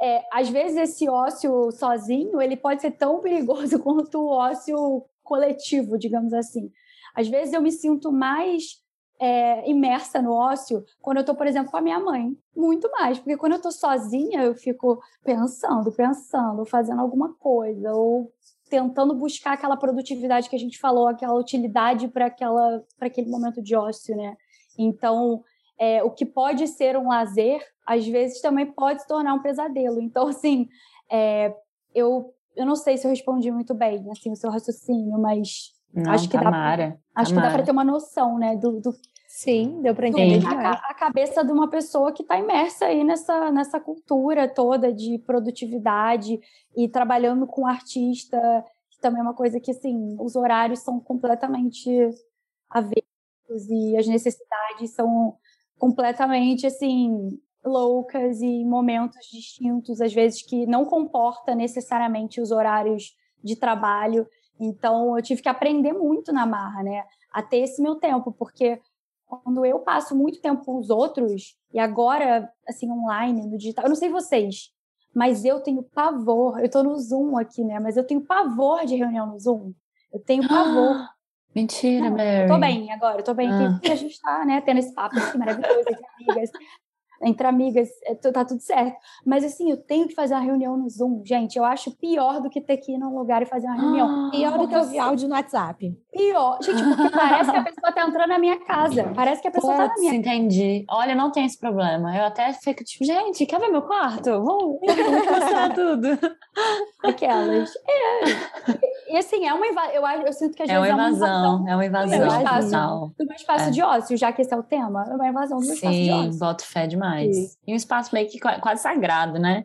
é, às vezes esse ócio sozinho, ele pode ser tão perigoso quanto o ócio coletivo, digamos assim. Às vezes eu me sinto mais é, imersa no ócio quando eu estou, por exemplo, com a minha mãe. Muito mais, porque quando eu estou sozinha, eu fico pensando, pensando, fazendo alguma coisa, ou tentando buscar aquela produtividade que a gente falou, aquela utilidade para aquele momento de ócio, né? Então, é, o que pode ser um lazer, às vezes também pode se tornar um pesadelo. Então, assim, é, eu, eu não sei se eu respondi muito bem, assim, o seu raciocínio, mas não, acho que Tamara, dá, acho Tamara. que dá para ter uma noção, né, do, do Sim, deu para entender. a, a, cabeça de uma pessoa que está imersa aí nessa, nessa cultura toda de produtividade e trabalhando com artista, que também é uma coisa que, assim, os horários são completamente avessos e as necessidades são completamente, assim, loucas e momentos distintos, às vezes que não comporta necessariamente os horários de trabalho. Então, eu tive que aprender muito na marra, né? A ter esse meu tempo, porque quando eu passo muito tempo com os outros, e agora, assim, online, no digital, eu não sei vocês, mas eu tenho pavor, eu tô no Zoom aqui, né? Mas eu tenho pavor de reunião no Zoom. Eu tenho pavor. Mentira, não, Mary. Eu tô bem agora, eu tô bem. Ah. Porque a gente tá, né, tendo esse papo aqui maravilhoso entre amigas entre amigas, tá tudo certo. Mas assim, eu tenho que fazer uma reunião no Zoom, gente. Eu acho pior do que ter que ir num lugar e fazer uma reunião. Ah, pior do que ouvir áudio no WhatsApp. Pior. Gente, porque parece que a pessoa tá entrando na minha casa. Parece que a pessoa Puts, tá na minha entendi. Olha, não tem esse problema. Eu até fico tipo, gente, quer ver meu quarto? Vamos mostrar tudo. Aquelas. É. E assim, é uma invasão. Eu, eu sinto que às é vezes uma invasão, é uma invasão. É uma invasão. Do meu espaço, do meu espaço É. de ócio, já que esse é o tema. É uma invasão do meu espaço de Sim, ócio. boto fé demais. Sim. E um espaço meio que qua- quase sagrado, né?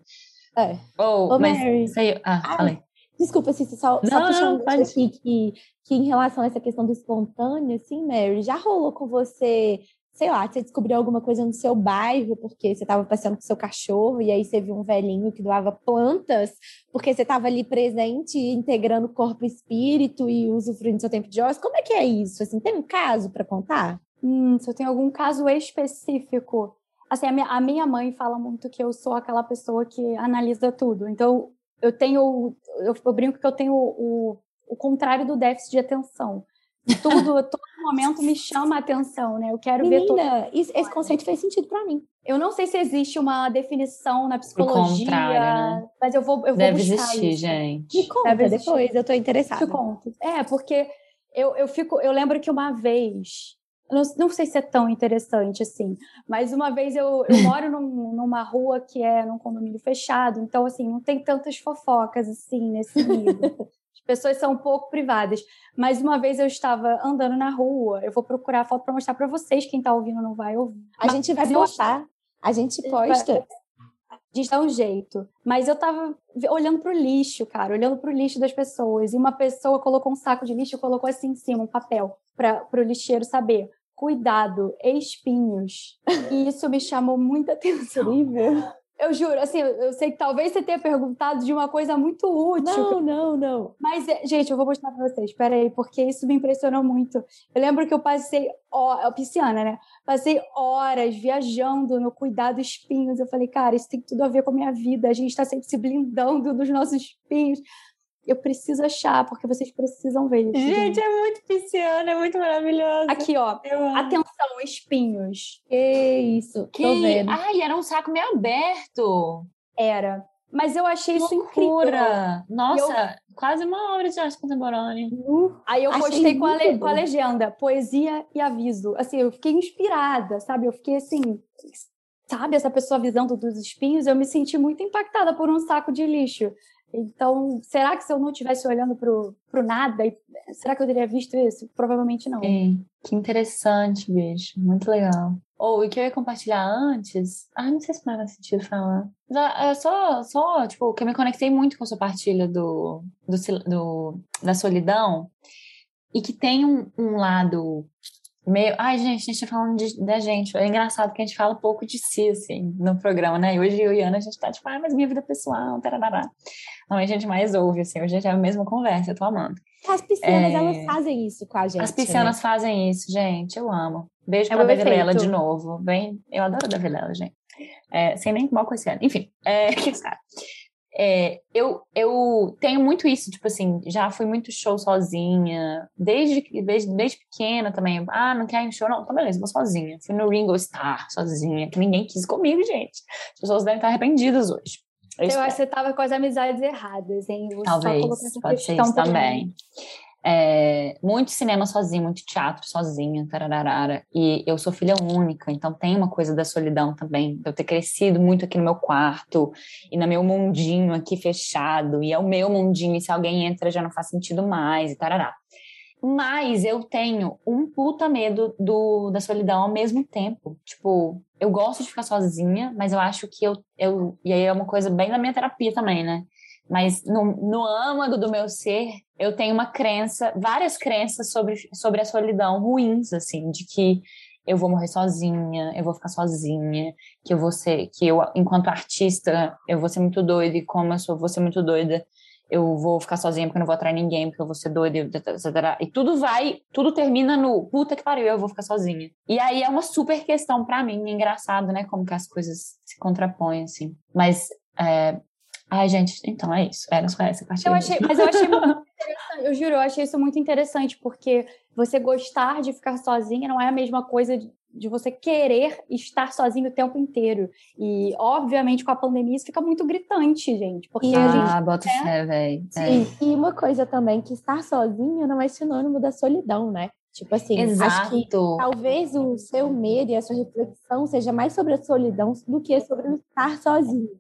É. Oh, Ô, mas Mary. sei, ah, Ai, falei. Desculpa, Cici, só, Não, só não, puxando isso aqui que, que em relação a essa questão do espontâneo, assim, Mary, já rolou com você, sei lá, você descobriu alguma coisa no seu bairro porque você estava passeando com seu cachorro e aí você viu um velhinho que doava plantas porque você estava ali presente, integrando corpo e espírito e usufruindo do seu tempo de ócio? Como é que é isso? Assim, tem um caso para contar? Hum, se eu tenho algum caso específico. Assim, a minha, a minha mãe fala muito que eu sou aquela pessoa que analisa tudo. Então, eu tenho. Eu, eu brinco que eu tenho o, o contrário do déficit de atenção. Tudo, todo momento me chama a atenção, né? Eu quero ver tudo. Menina, isso- esse conceito fez sentido para mim. Eu não sei se existe uma definição na psicologia, né? mas eu vou, eu vou Deve buscar existir, isso. gente. Me conta Deve existir. depois, eu tô interessada. Te conto. É, porque eu, eu fico. Eu lembro que uma vez não, não, sei se é tão interessante assim, mas uma vez eu, eu moro num, numa rua que é num condomínio fechado, então assim, não tem tantas fofocas assim nesse nível. As pessoas são um pouco privadas. Mas uma vez eu estava andando na rua, eu vou procurar a foto para mostrar para vocês, quem está ouvindo não vai ouvir. A mas gente vai postar, a gente posta. A gente dá um jeito. Mas eu estava olhando para o lixo, cara, olhando para o lixo das pessoas. E uma pessoa colocou um saco de lixo e colocou assim em cima, um papel, para o lixeiro saber cuidado, espinhos. E isso me chamou muita atenção. Incrível. Eu juro, assim, eu sei que talvez você tenha perguntado de uma coisa muito útil. Não, não, não. Mas, é, gente, eu vou mostrar para vocês, espera aí, porque isso me impressionou muito. Eu lembro que eu passei, ó, é pisciana, né? Passei horas viajando no cuidado espinhos. Eu falei, cara, isso tem tudo a ver com a minha vida. A gente está sempre se blindando dos nossos espinhos eu preciso achar, porque vocês precisam ver isso. Gente, gente. é muito pisciana, é muito maravilhosa. Aqui, ó. Atenção, espinhos. Que isso. Que... Tô vendo. Ai, era um saco meio aberto. Era. Mas eu achei isso incrível. Nossa, eu... quase uma obra de arte contemporânea. Uh, aí eu postei com a, le... com a legenda, poesia e aviso. Assim, eu fiquei inspirada, sabe? Eu fiquei assim, sabe, essa pessoa avisando dos espinhos, eu me senti muito impactada por um saco de lixo. Então, será que se eu não estivesse olhando para o nada, será que eu teria visto isso? Provavelmente não. Que interessante, bicho. Muito legal. Ou, oh, o que eu ia compartilhar antes, ah, não sei se faz sentido falar. É só, só, tipo, que eu me conectei muito com a sua partilha do, do, do da solidão e que tem um, um lado meio. Ai, gente, a gente tá falando de, da gente. É engraçado que a gente fala pouco de si, assim, no programa, né? E hoje eu e Ana, a gente tá tipo, ah, mas minha vida pessoal, tarará. Não, a gente mais ouve, assim, hoje a gente é a mesma conversa, eu tô amando. As piscinas, é... elas fazem isso com a gente. As piscinas né? fazem isso, gente, eu amo. Beijo é pra Davi Lela de novo. Bem, eu adoro a Davi Lela, gente. É, sem nem mal com esse ano. Enfim, é, que sabe. É, eu, eu tenho muito isso, tipo assim, já fui muito show sozinha, desde, desde, desde pequena também. Ah, não quer ir em show? Não, tá beleza, vou sozinha. Fui no Ringo Star sozinha, que ninguém quis comigo, gente. As pessoas devem estar arrependidas hoje. Eu, eu acho que você tava com as amizades erradas, hein? Você Talvez, pode ser isso também. também. É, muito cinema sozinho, muito teatro sozinha, tararara. E eu sou filha única, então tem uma coisa da solidão também, eu ter crescido muito aqui no meu quarto e no meu mundinho aqui fechado, e é o meu mundinho, e se alguém entra já não faz sentido mais, e tarará. Mas eu tenho um puta medo do, da solidão ao mesmo tempo. Tipo, eu gosto de ficar sozinha, mas eu acho que eu, eu. E aí é uma coisa bem da minha terapia também, né? Mas no, no âmago do meu ser, eu tenho uma crença, várias crenças sobre, sobre a solidão ruins, assim, de que eu vou morrer sozinha, eu vou ficar sozinha, que eu vou ser, que eu, enquanto artista, eu vou ser muito doida, e como eu sou, vou ser muito doida, eu vou ficar sozinha porque eu não vou atrair ninguém, porque eu vou ser doida, e tudo vai, tudo termina no puta que pariu, eu vou ficar sozinha. E aí é uma super questão para mim, é engraçado, né, como que as coisas se contrapõem, assim. Mas, é... ai, gente, então é isso, era só essa parte. Eu achei, mas eu achei muito interessante, eu juro, eu achei isso muito interessante, porque você gostar de ficar sozinha não é a mesma coisa de de você querer estar sozinho o tempo inteiro. E, obviamente, com a pandemia, isso fica muito gritante, gente. Porque ah, a gente. bota é... fé, velho. Sim. É. E uma coisa também, que estar sozinho não é sinônimo da solidão, né? Tipo assim, Exato. acho que talvez o seu medo e a sua reflexão seja mais sobre a solidão do que sobre estar sozinho,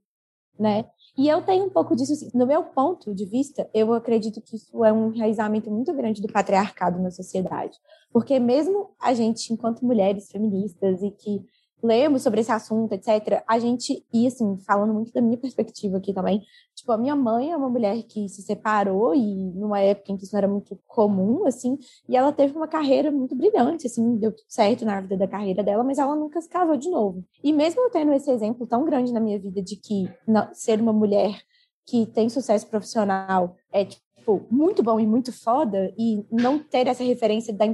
né? E eu tenho um pouco disso, assim, no meu ponto de vista, eu acredito que isso é um enraizamento muito grande do patriarcado na sociedade. Porque mesmo a gente, enquanto mulheres feministas e que lemos sobre esse assunto, etc., a gente, e assim, falando muito da minha perspectiva aqui também, tipo, a minha mãe é uma mulher que se separou e numa época em que isso não era muito comum, assim, e ela teve uma carreira muito brilhante, assim, deu tudo certo na vida da carreira dela, mas ela nunca se casou de novo. E mesmo eu tendo esse exemplo tão grande na minha vida de que ser uma mulher que tem sucesso profissional é, tipo, muito bom e muito foda, e não ter essa referência da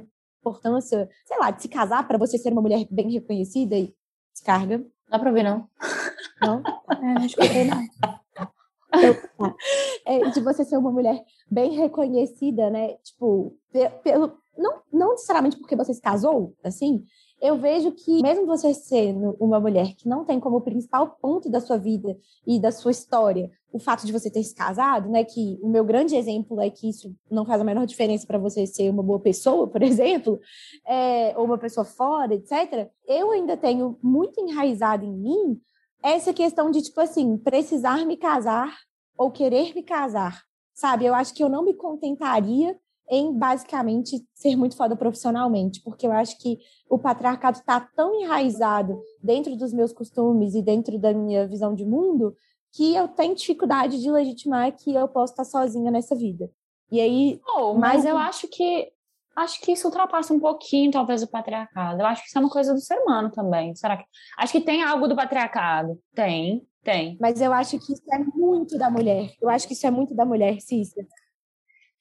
importância, sei lá, de se casar para você ser uma mulher bem reconhecida e descarga. Dá para ver, não? Não? É, não escutei, não. É, de você ser uma mulher bem reconhecida, né? Tipo, pelo, não, não necessariamente porque você se casou, assim, eu vejo que, mesmo você sendo uma mulher que não tem como principal ponto da sua vida e da sua história o fato de você ter se casado, né? Que o meu grande exemplo é que isso não faz a menor diferença para você ser uma boa pessoa, por exemplo, é, ou uma pessoa fora, etc. Eu ainda tenho muito enraizado em mim essa questão de, tipo assim, precisar me casar ou querer me casar, sabe? Eu acho que eu não me contentaria em basicamente ser muito foda profissionalmente, porque eu acho que o patriarcado está tão enraizado dentro dos meus costumes e dentro da minha visão de mundo que eu tenho dificuldade de legitimar que eu posso estar sozinha nessa vida. E aí, oh, mas mais... eu acho que acho que isso ultrapassa um pouquinho talvez o patriarcado. Eu acho que isso é uma coisa do ser humano também. Será que acho que tem algo do patriarcado? Tem, tem. Mas eu acho que isso é muito da mulher. Eu acho que isso é muito da mulher, Cícera.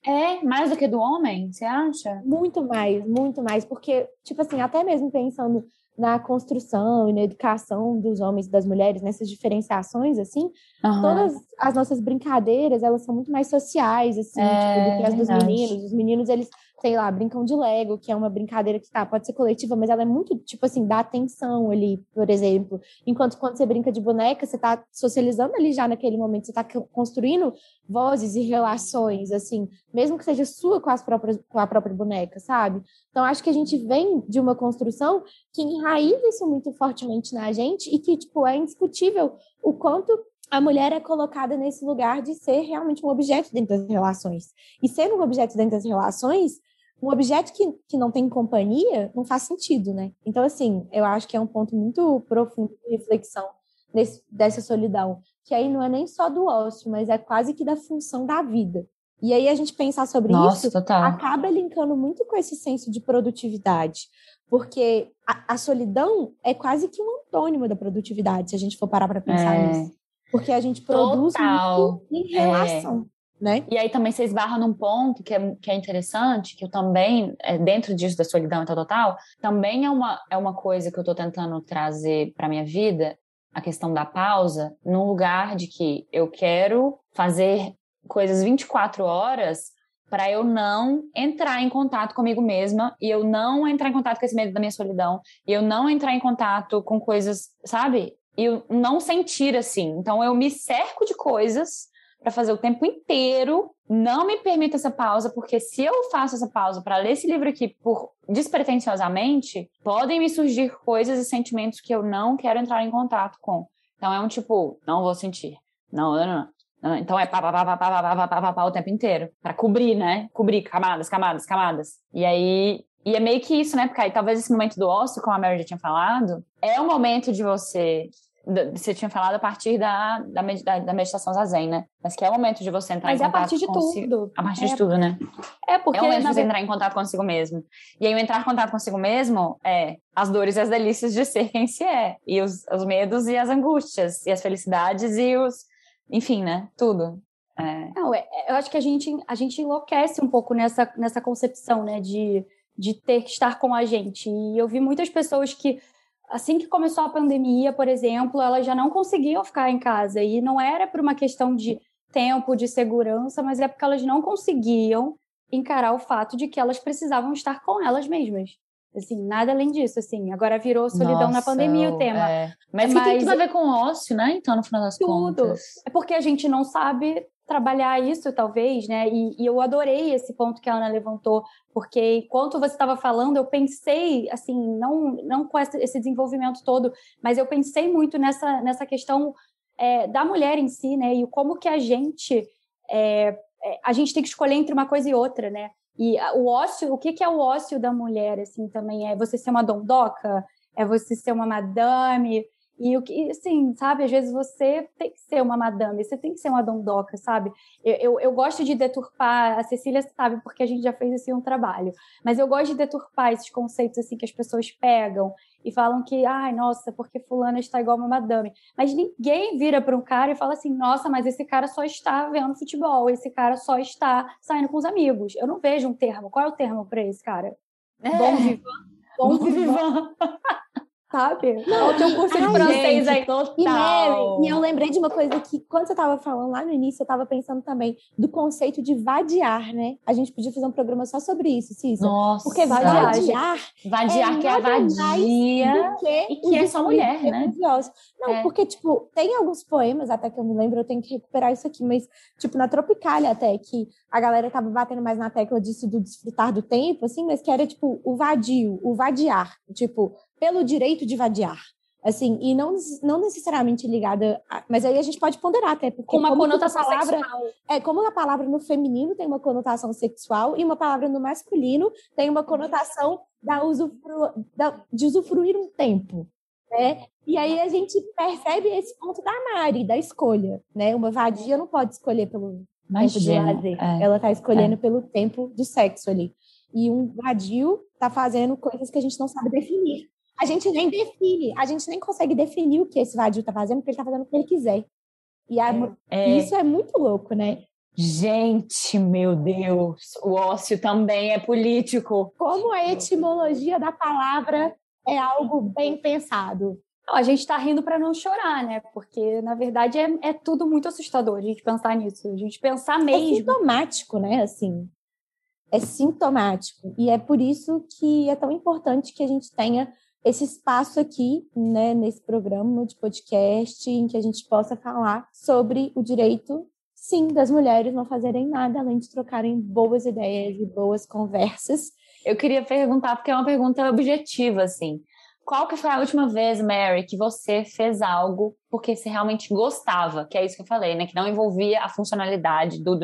É, mais do que do homem, você acha? Muito mais, muito mais. Porque, tipo assim, até mesmo pensando na construção e na educação dos homens e das mulheres, nessas diferenciações, assim, uhum. todas as nossas brincadeiras, elas são muito mais sociais, assim, é, tipo, do que as dos meninos. Os meninos, eles sei lá, brincam de Lego, que é uma brincadeira que tá, pode ser coletiva, mas ela é muito, tipo assim, dá atenção ali, por exemplo. Enquanto quando você brinca de boneca, você tá socializando ali já naquele momento, você tá construindo vozes e relações, assim, mesmo que seja sua com, as próprias, com a própria boneca, sabe? Então, acho que a gente vem de uma construção que enraiza isso muito fortemente na gente e que, tipo, é indiscutível o quanto a mulher é colocada nesse lugar de ser realmente um objeto dentro das relações. E ser um objeto dentro das relações um objeto que, que não tem companhia não faz sentido, né? Então, assim, eu acho que é um ponto muito profundo de reflexão desse, dessa solidão, que aí não é nem só do ócio, mas é quase que da função da vida. E aí a gente pensar sobre Nossa, isso total. acaba linkando muito com esse senso de produtividade, porque a, a, solidão é quase que um antônimo da produtividade, se a gente for parar para pensar é. nisso. Porque a gente produz total. muito em relação. É né? E aí também você esbarra num ponto que é, que é interessante, que eu também, é, dentro disso da solidão e tal, também é uma, é uma coisa que eu estou tentando trazer para minha vida, a questão da pausa, no lugar de que eu quero fazer coisas 24 horas para eu não entrar em contato comigo mesma e eu não entrar em contato com esse medo da minha solidão e eu não entrar em contato com coisas, sabe? E eu não sentir assim. Então eu me cerco de coisas para fazer o tempo inteiro. Não me permita essa pausa, porque se eu faço essa pausa para ler esse livro aqui por despretensiosamente, podem me surgir coisas e sentimentos que eu não quero entrar em contato com. Então é um tipo, não vou sentir. Não, não, não. não. Então é pá, pá, pá, pá, pá, pá, pá, pá, pá, pá o tempo inteiro. para cobrir, né? Cobrir camadas, camadas, camadas. E aí. E é meio que isso, né? Porque aí talvez esse momento do ócio, como a Mary já tinha falado, é o momento de você você tinha falado a partir da, da, da, meditação zazen, né? Mas que é o momento de você entrar Mas em contato com... Mas é a partir de tudo. A partir é. de tudo, né? É porque... É o momento de você entrar em contato consigo mesmo. E aí o entrar em contato consigo mesmo é as dores e as delícias de ser quem se é. E os, os medos e as angústias. E as felicidades e os... Enfim, né? Tudo. É. Não, é, eu acho que a gente, a gente enlouquece um pouco nessa, nessa concepção, né? De, de ter que estar com a gente. E eu vi muitas pessoas que assim que começou a pandemia, por exemplo, elas já não conseguiam ficar em casa. E não era por uma questão de tempo, de segurança, mas é porque elas não conseguiam encarar o fato de que elas precisavam estar com elas mesmas. Assim, nada além disso, assim. Agora virou solidão Nossa, na pandemia o tema. É. Mas, mas que tem tudo a ver com ócio, né? Então, no final das tudo. contas. É porque a gente não sabe trabalhar isso, talvez, né? E, e, eu adorei esse ponto que a Ana levantou, porque enquanto você estava falando, eu pensei, assim, não, não com esse desenvolvimento todo, mas eu pensei muito nessa, nessa questão é, da mulher em si, né? E como que a gente é, é, a gente tem que escolher entre uma coisa e outra, né? E o ócio, o que, que é o ócio da mulher, assim, também é você ser uma dondoca, é você ser uma madame, e o que, assim, sabe, às vezes você tem que ser uma madame, você tem que ser uma dondoca, sabe? Eu, eu, eu, gosto de deturpar, a Cecília sabe, porque a gente já fez assim um trabalho, mas eu gosto de deturpar esses conceitos assim que as pessoas pegam e falam que, ai, nossa, porque fulana está igual uma madame. Mas ninguém vira para um cara e fala assim, nossa, mas esse cara só está vendo futebol, esse cara só está saindo com os amigos. Eu não vejo um termo. Qual é o termo para esse cara? É. Bom vivan. Bom, Bom vivan. sabe? Não, o teu curso de francês aí. Total. E, e eu lembrei de uma coisa que, quando você estava falando lá no início, eu estava pensando também do conceito de vadiar, né? A gente podia fazer um programa só sobre isso, Cisa. Nossa. Porque vadiar. Vadiar, é que é a vadia. Que e que é só mulher, né? Não, é. porque, tipo, tem alguns poemas, até que eu me lembro, eu tenho que recuperar isso aqui, mas, tipo, na Tropicália até, que a galera tava batendo mais na tecla disso do desfrutar do tempo, assim, mas que era, tipo, o vadio, o vadiar. Tipo, pelo direito de vadiar. Assim, e não, não necessariamente ligada. A, mas aí a gente pode ponderar até, porque. Com uma conotação palavra, sexual. É, como a palavra no feminino tem uma conotação sexual e uma palavra no masculino tem uma conotação da usufru, da, de usufruir um tempo. Né? E aí a gente percebe esse ponto da Mari, da escolha. Né? Uma vadia não pode escolher pelo Imagina, tempo de lazer. É, Ela está escolhendo é. pelo tempo do sexo ali. E um vadio está fazendo coisas que a gente não sabe definir. A gente nem define, a gente nem consegue definir o que esse vadio está fazendo, porque ele está fazendo o que ele quiser. E a, é, é, isso é muito louco, né? Gente, meu Deus, o ócio também é político. Como a etimologia da palavra é algo bem pensado. A gente está rindo para não chorar, né? Porque, na verdade, é, é, tudo muito assustador a gente pensar nisso. A gente pensar é mesmo. É sintomático, né? Assim, é sintomático. E é por isso que é tão importante que a gente tenha esse espaço aqui, né, nesse programa de podcast, em que a gente possa falar sobre o direito, sim, das mulheres não fazerem nada além de trocarem boas ideias e boas conversas. Eu queria perguntar, porque é uma pergunta objetiva, assim. Qual que foi a última vez, Mary, que você fez algo porque você realmente gostava? Que é isso que eu falei, né? Que não envolvia a funcionalidade do...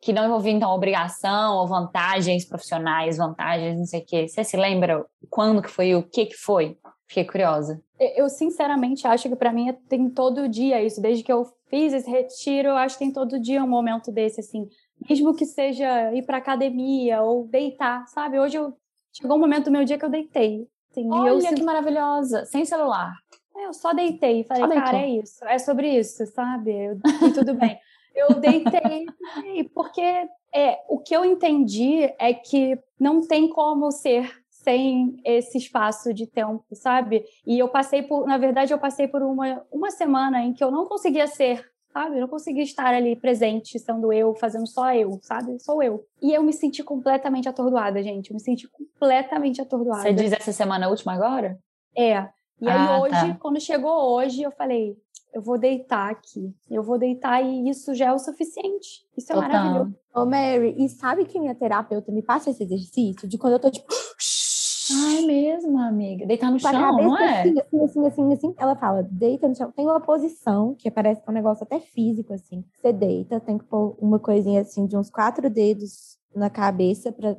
Que não envolvia, então, obrigação ou vantagens profissionais, vantagens, não sei o quê. Você se lembra quando que foi o que que foi? Fiquei curiosa. Eu, sinceramente, acho que para mim é, tem todo dia isso. Desde que eu fiz esse retiro, eu acho que tem todo dia um momento desse, assim. Mesmo que seja ir pra academia ou deitar, sabe? Hoje eu... Chegou um momento do meu dia que eu deitei Sim, Olha eu, que maravilhosa, sem celular. É, eu só deitei e falei, só cara, é isso, é sobre isso, sabe? Eu, e tudo bem. Eu deitei porque é, o que eu entendi é que não tem como ser sem esse espaço de tempo, sabe? E eu passei por, na verdade, eu passei por uma, uma semana em que eu não conseguia ser sabe? Eu não consegui estar ali presente, sendo eu, fazendo só eu, sabe? Sou eu. E eu me senti completamente atordoada, gente. Eu me senti completamente atordoada. Você diz essa semana última agora? É. E aí ah, hoje, tá. quando chegou hoje, eu falei, eu vou deitar aqui. Eu vou deitar e isso já é o suficiente. Isso é Total. maravilhoso. Ô, Mary, e sabe que minha terapeuta me passa esse exercício de quando eu tô tipo Ai, mesmo, amiga. Deitar no chão, não é? Assim, assim, assim, assim, assim. Ela fala, deita no chão. Tem uma posição, que parece que é um negócio até físico, assim. Você deita, tem que pôr uma coisinha assim, de uns quatro dedos na cabeça para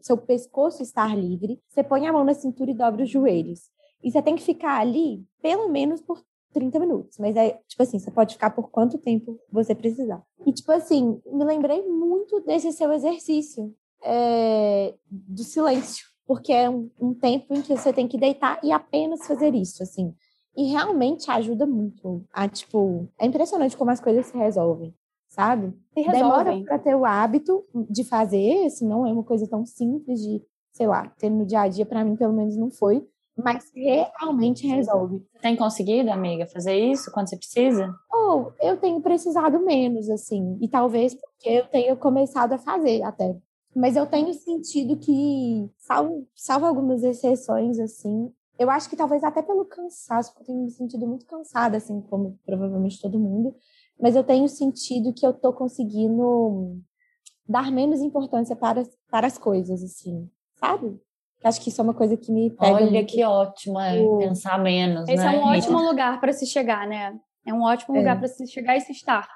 seu pescoço estar livre. Você põe a mão na cintura e dobra os joelhos. E você tem que ficar ali pelo menos por 30 minutos. Mas é, tipo assim, você pode ficar por quanto tempo você precisar. E, tipo assim, me lembrei muito desse seu exercício é, do silêncio porque é um, um, tempo em que você tem que deitar e apenas fazer isso, assim. E realmente ajuda muito. A, tipo, é impressionante como as coisas se resolvem, sabe? Se Demora para ter o hábito de fazer, assim, não é uma coisa tão simples de, sei lá, ter no dia a dia, para mim, pelo menos, não foi. Mas realmente resolve. Tem conseguido, amiga, fazer isso quando você precisa? Ou eu tenho precisado menos, assim. E talvez porque eu tenha começado a fazer até. Mas eu tenho sentido que, salvo, salvo algumas exceções, assim, eu acho que talvez até pelo cansaço, porque eu tenho me sentido muito cansada, assim, como provavelmente todo mundo, mas eu tenho sentido que eu tô conseguindo dar menos importância para, para as coisas, assim, sabe? Acho que isso é uma coisa que me pega. Olha que ótimo, é, pensar menos. Esse né? é um ótimo lugar para se chegar, né? É um ótimo lugar é. para se chegar e se estar.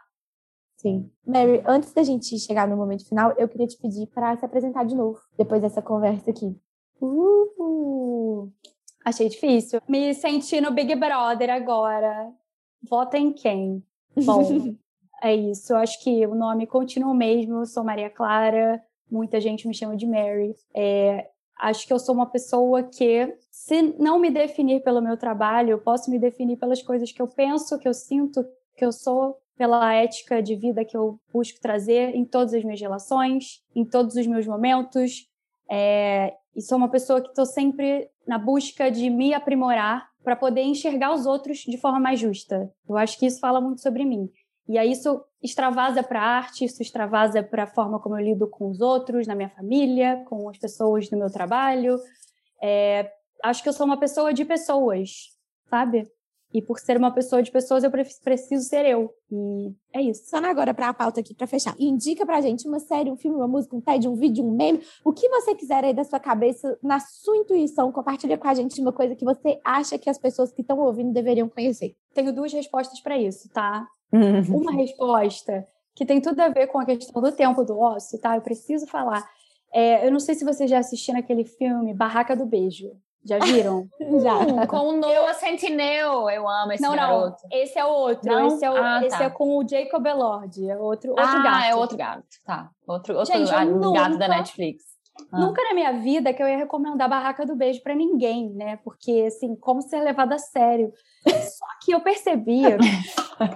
Sim. Mary, antes da gente chegar no momento final, eu queria te pedir para se apresentar de novo, depois dessa conversa aqui. Uh, achei difícil. Me senti no Big Brother agora. Vota em quem? Bom, é isso. Eu acho que o nome continua o mesmo. Eu sou Maria Clara. Muita gente me chama de Mary. É, acho que eu sou uma pessoa que, se não me definir pelo meu trabalho, eu posso me definir pelas coisas que eu penso, que eu sinto, que eu sou pela ética de vida que eu busco trazer em todas as minhas relações, em todos os meus momentos, É, e sou uma pessoa que estou sempre na busca de me aprimorar para poder enxergar os outros de forma mais justa. Eu acho que isso fala muito sobre mim. E aí isso extravasa para a arte, isso extravasa para a forma como eu lido com os outros, na minha família, com as pessoas do meu trabalho. É, acho que eu sou uma pessoa de pessoas, sabe? E por ser uma pessoa de pessoas, eu preciso ser eu. E é isso. Só agora para a pauta aqui, para fechar. Indica pra gente uma série, um filme, uma música, um TED, um vídeo, um meme. O que você quiser aí da sua cabeça, na sua intuição, compartilha com a gente uma coisa que você acha que as pessoas que estão ouvindo deveriam conhecer. Tenho duas respostas para isso, tá? Uma resposta que tem tudo a ver com a questão do tempo do ócio, tá? Eu preciso falar. É, eu não sei se vocês já assistiram aquele filme Barraca do Beijo. Já viram? Já. Com o Noah Sentinel. Eu amo esse não, garoto. Não, esse é o outro. Não? Esse, é, o, ah, esse tá. é com o Jacob Elord. É outro, outro ah, gato. é outro gato. Tá. Outro, outro Gente, gato nunca, da Netflix. Ah. Nunca na minha vida que eu ia recomendar Barraca do Beijo para ninguém, né? Porque, assim, como ser levado a sério. Só que eu percebi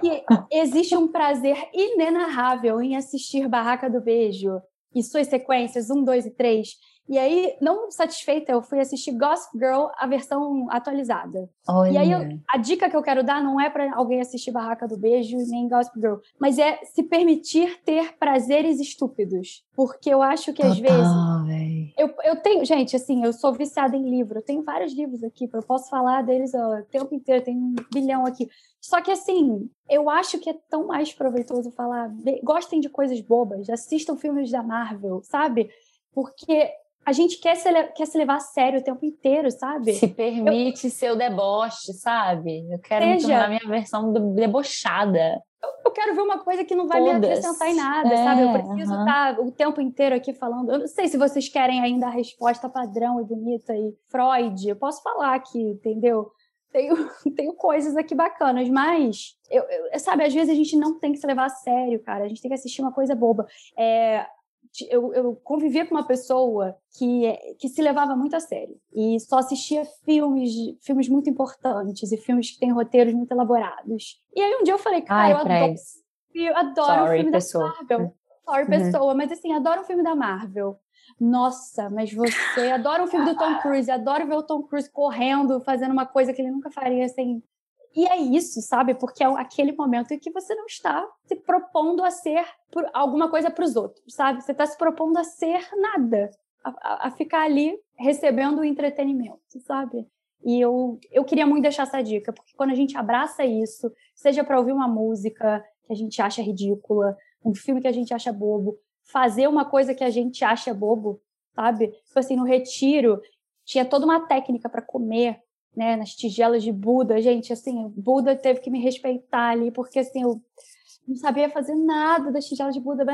que existe um prazer inenarrável em assistir Barraca do Beijo e suas sequências, um, dois e três. E aí, não satisfeita, eu fui assistir Gossip Girl, a versão atualizada. Olha. E aí, eu, a dica que eu quero dar não é para alguém assistir Barraca do Beijo nem Gossip Girl, mas é se permitir ter prazeres estúpidos. Porque eu acho que Total, às vezes. Eu, eu tenho, gente, assim, eu sou viciada em livro. Eu tenho vários livros aqui, eu posso falar deles ó, o tempo inteiro, tem um bilhão aqui. Só que, assim, eu acho que é tão mais proveitoso falar. Gostem de coisas bobas, assistam filmes da Marvel, sabe? Porque a gente quer se, quer se levar a sério o tempo inteiro, sabe? Se permite eu, ser o deboche, sabe? Eu quero seja, me tornar a minha versão debochada. Eu, eu, quero ver uma coisa que não vai Todas. me acrescentar em nada, é, sabe? Eu preciso uh -huh. estar o tempo inteiro aqui falando. Eu não sei se vocês querem ainda a resposta padrão e bonita e Freud. Eu posso falar aqui, entendeu? Tenho, tenho coisas aqui bacanas, mas, eu, eu, sabe, às vezes a gente não tem que se levar a sério, cara. A gente tem que assistir uma coisa boba. É, eu, eu convivia com uma pessoa que, que se levava muito a sério e só assistia filmes, filmes muito importantes e filmes que têm roteiros muito elaborados. E aí um dia eu falei, cara, Ai, eu adoro, eu adoro Sorry, um filme pessoa. da Marvel. Sorry, uhum. pessoa, mas assim, adoro um filme da Marvel. Nossa, mas você adora um filme do Tom Cruise, adoro ver o Tom Cruise correndo, fazendo uma coisa que ele nunca faria sem e é isso, sabe? Porque é aquele momento em que você não está se propondo a ser alguma coisa para os outros, sabe? Você está se propondo a ser nada, a, a, ficar ali recebendo o entretenimento, sabe? E eu, eu queria muito deixar essa dica, porque quando a gente abraça isso, seja para ouvir uma música que a gente acha ridícula, um filme que a gente acha bobo, fazer uma coisa que a gente acha bobo, sabe? Tipo assim, no retiro, tinha toda uma técnica para comer, né, nas tigelas de Buda. Gente, assim, o Buda teve que me respeitar ali, porque assim, eu não sabia fazer nada das tigelas de Buda.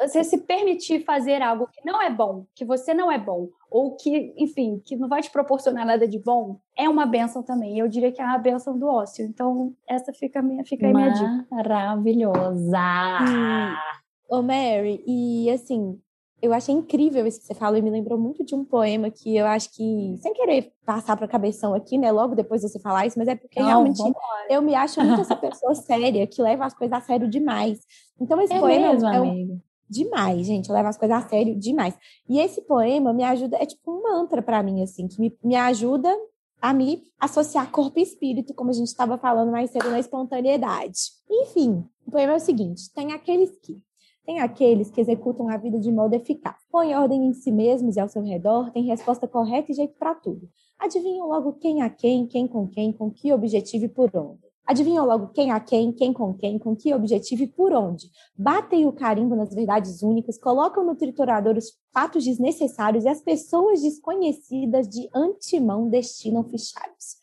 Você se permitir fazer algo que não é bom, que você não é bom, ou que, enfim, que não vai te proporcionar nada de bom, é uma benção também. Eu diria que é a benção do ócio. Então, essa fica, minha, fica aí minha dica. Maravilhosa! Ô, Mary, e assim, eu achei incrível isso que você falou e me lembrou muito de um poema que eu acho que, sem querer passar para a cabeção aqui, né, logo depois de você falar isso, mas é porque Não, realmente eu me acho muito essa pessoa séria, que leva as coisas a sério demais. Então esse é poema mesmo, é um... demais, gente, eu levo as coisas a sério demais. E esse poema me ajuda, é tipo um mantra para mim, assim, que me, me ajuda a me associar corpo e espírito, como a gente estava falando mais cedo na espontaneidade. Enfim, o poema é o seguinte: tem aqueles que tem aqueles que executam a vida de modo eficaz. Põem ordem em si mesmos e ao seu redor, têm resposta correta e jeito para tudo. Adivinham logo quem a quem, quem com quem, com que objetivo e por onde. Adivinham logo quem a quem, quem com quem, com que objetivo e por onde. Batem o carimbo nas verdades únicas, colocam no triturador os fatos desnecessários e as pessoas desconhecidas de antemão destinam fichários.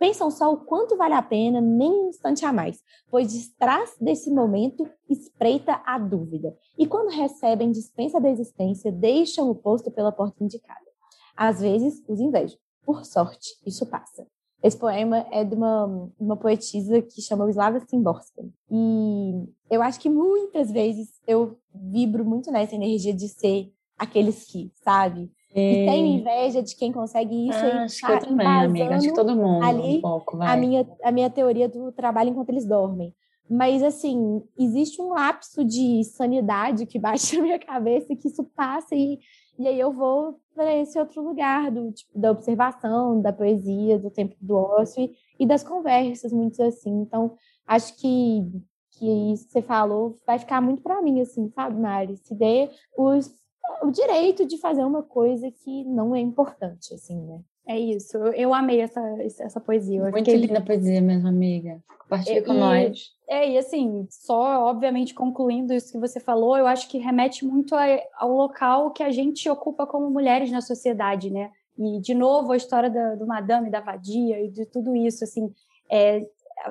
Pensam só o quanto vale a pena, nem um instante a mais, pois de trás desse momento espreita a dúvida. E quando recebem dispensa da existência, deixam o posto pela porta indicada. Às vezes, os invejam. Por sorte, isso passa. Esse poema é de uma, uma poetisa que chama Slava Szymborska. E eu acho que muitas vezes eu vibro muito nessa energia de ser aqueles que, sabe? E tenho inveja de quem consegue isso. Ah, acho que eu também, amiga. Acho que todo mundo ali um pouco, vai. A minha, a minha teoria do trabalho enquanto eles dormem. Mas, assim, existe um lapso de sanidade que bate na minha cabeça que isso passa e, E aí eu vou para esse outro lugar do, tipo, da observação, da poesia, do tempo do ócio e, e das conversas, muito assim. Então, acho que, que isso que você falou vai ficar muito para mim, assim, sabe, Mari? Se dê os, o direito de fazer uma coisa que não é importante, assim, né? É isso, eu amei essa, essa poesia. Eu Muito fiquei... linda a poesia mesmo, amiga. Compartilha com nós. É, e assim, só obviamente concluindo isso que você falou, eu acho que remete muito a, ao local que a gente ocupa como mulheres na sociedade, né? E, de novo, a história da, do Madame, da Vadia e de tudo isso, assim, é,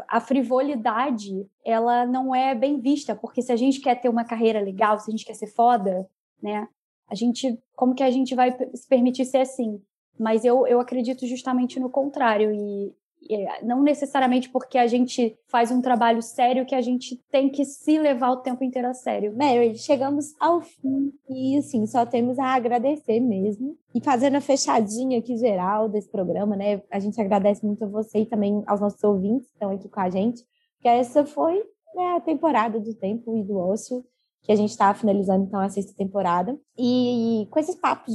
a frivolidade, ela não é bem vista, porque se a gente quer ter uma carreira legal, se a gente quer ser foda, né? A gente, como que a gente vai se permitir ser assim? Mas eu, eu acredito justamente no contrário. E, e não necessariamente porque a gente faz um trabalho sério que a gente tem que se levar o tempo inteiro a sério. Mary, chegamos ao fim e, assim, só temos a agradecer mesmo. E fazendo a fechadinha aqui geral desse programa, né? A gente agradece muito a você e também aos nossos ouvintes que estão aqui com a gente, porque essa foi né, a temporada do tempo e do ócio que a gente está finalizando então a sexta temporada. E com esses papos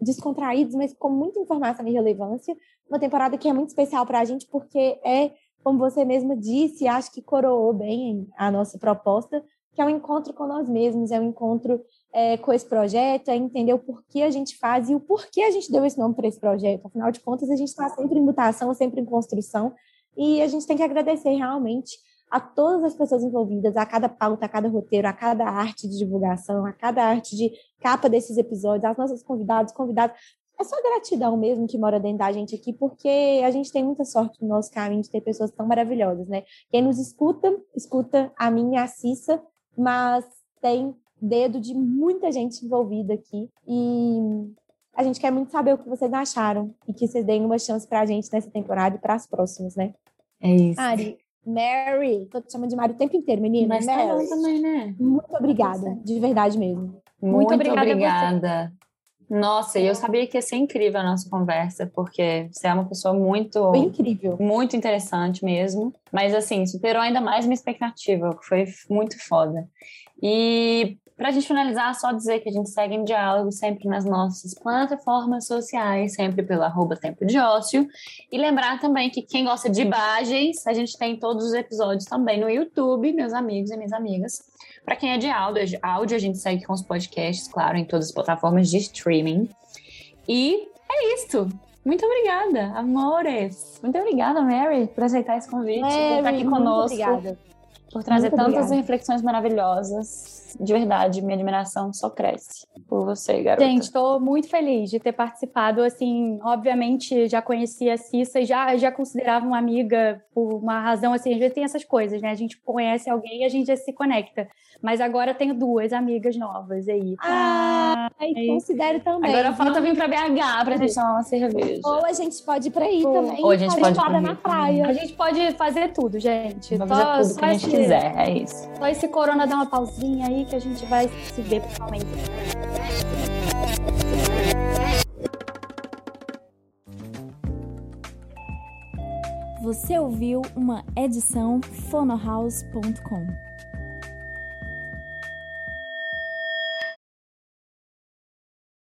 descontraídos, mas com muita informação e relevância, uma temporada que é muito especial para a gente, porque é, como você mesma disse, acho que coroou bem a nossa proposta, que é um encontro com nós mesmos, é um encontro é, com esse projeto, é entender o porquê a gente faz e o porquê a gente deu esse nome para esse projeto. Afinal de contas, a gente está sempre em mutação, sempre em construção, e a gente tem que agradecer realmente a todas as pessoas envolvidas, a cada pauta, a cada roteiro, a cada arte de divulgação, a cada arte de capa desses episódios, aos nossos convidados, convidados. É só gratidão mesmo que mora dentro da gente aqui, porque a gente tem muita sorte no nosso caminho de ter pessoas tão maravilhosas, né? Quem nos escuta, escuta a mim e a Cissa, mas tem dedo de muita gente envolvida aqui. E a gente quer muito saber o que vocês acharam e que vocês deem uma chance pra gente nessa temporada e para as próximas, né? É isso. Ari, Mary. Tô te chamando de Mary o tempo inteiro, menina. Mas tá Mary. Tá também, né? Muito obrigada, de verdade mesmo. Muito, Muito obrigada. obrigada. Nossa, eu sabia que ia ser incrível a nossa conversa, porque você é uma pessoa muito. Foi incrível. Muito interessante mesmo. Mas, assim, superou ainda mais minha expectativa, que foi muito foda. E para a gente finalizar, só dizer que a gente segue em diálogo sempre nas nossas plataformas sociais, sempre pelo arroba Tempo de Ócio. E lembrar também que quem gosta de imagens, a gente tem todos os episódios também no YouTube, meus amigos e minhas amigas. Para quem é de áudio, áudio, a gente segue com os podcasts, claro, em todas as plataformas de streaming. E é isso. Muito obrigada, amores. Muito obrigada, Mary, por aceitar esse convite, Mary, por estar aqui conosco. Obrigada. Por trazer muito tantas obrigada. reflexões maravilhosas de verdade, minha admiração só cresce por você, garota. Gente, estou muito feliz de ter participado. Assim, obviamente já conhecia a Cissa e já, já considerava uma amiga por uma razão assim. Às vezes tem essas coisas, né? A gente conhece alguém e a gente já se conecta. Mas agora tenho duas amigas novas aí. Ah, ah e considero também. Agora falta vir para BH para gente tomar uma cerveja. Ou a gente pode ir para aí Ou, também. Ou a gente pode ir na praia. A gente pode fazer tudo, gente. Vamos fazer tudo que a gente quiser, é isso. Só esse corona dá uma pausinha aí que a gente vai se ver pessoalmente. Você ouviu uma edição fonohouse.com.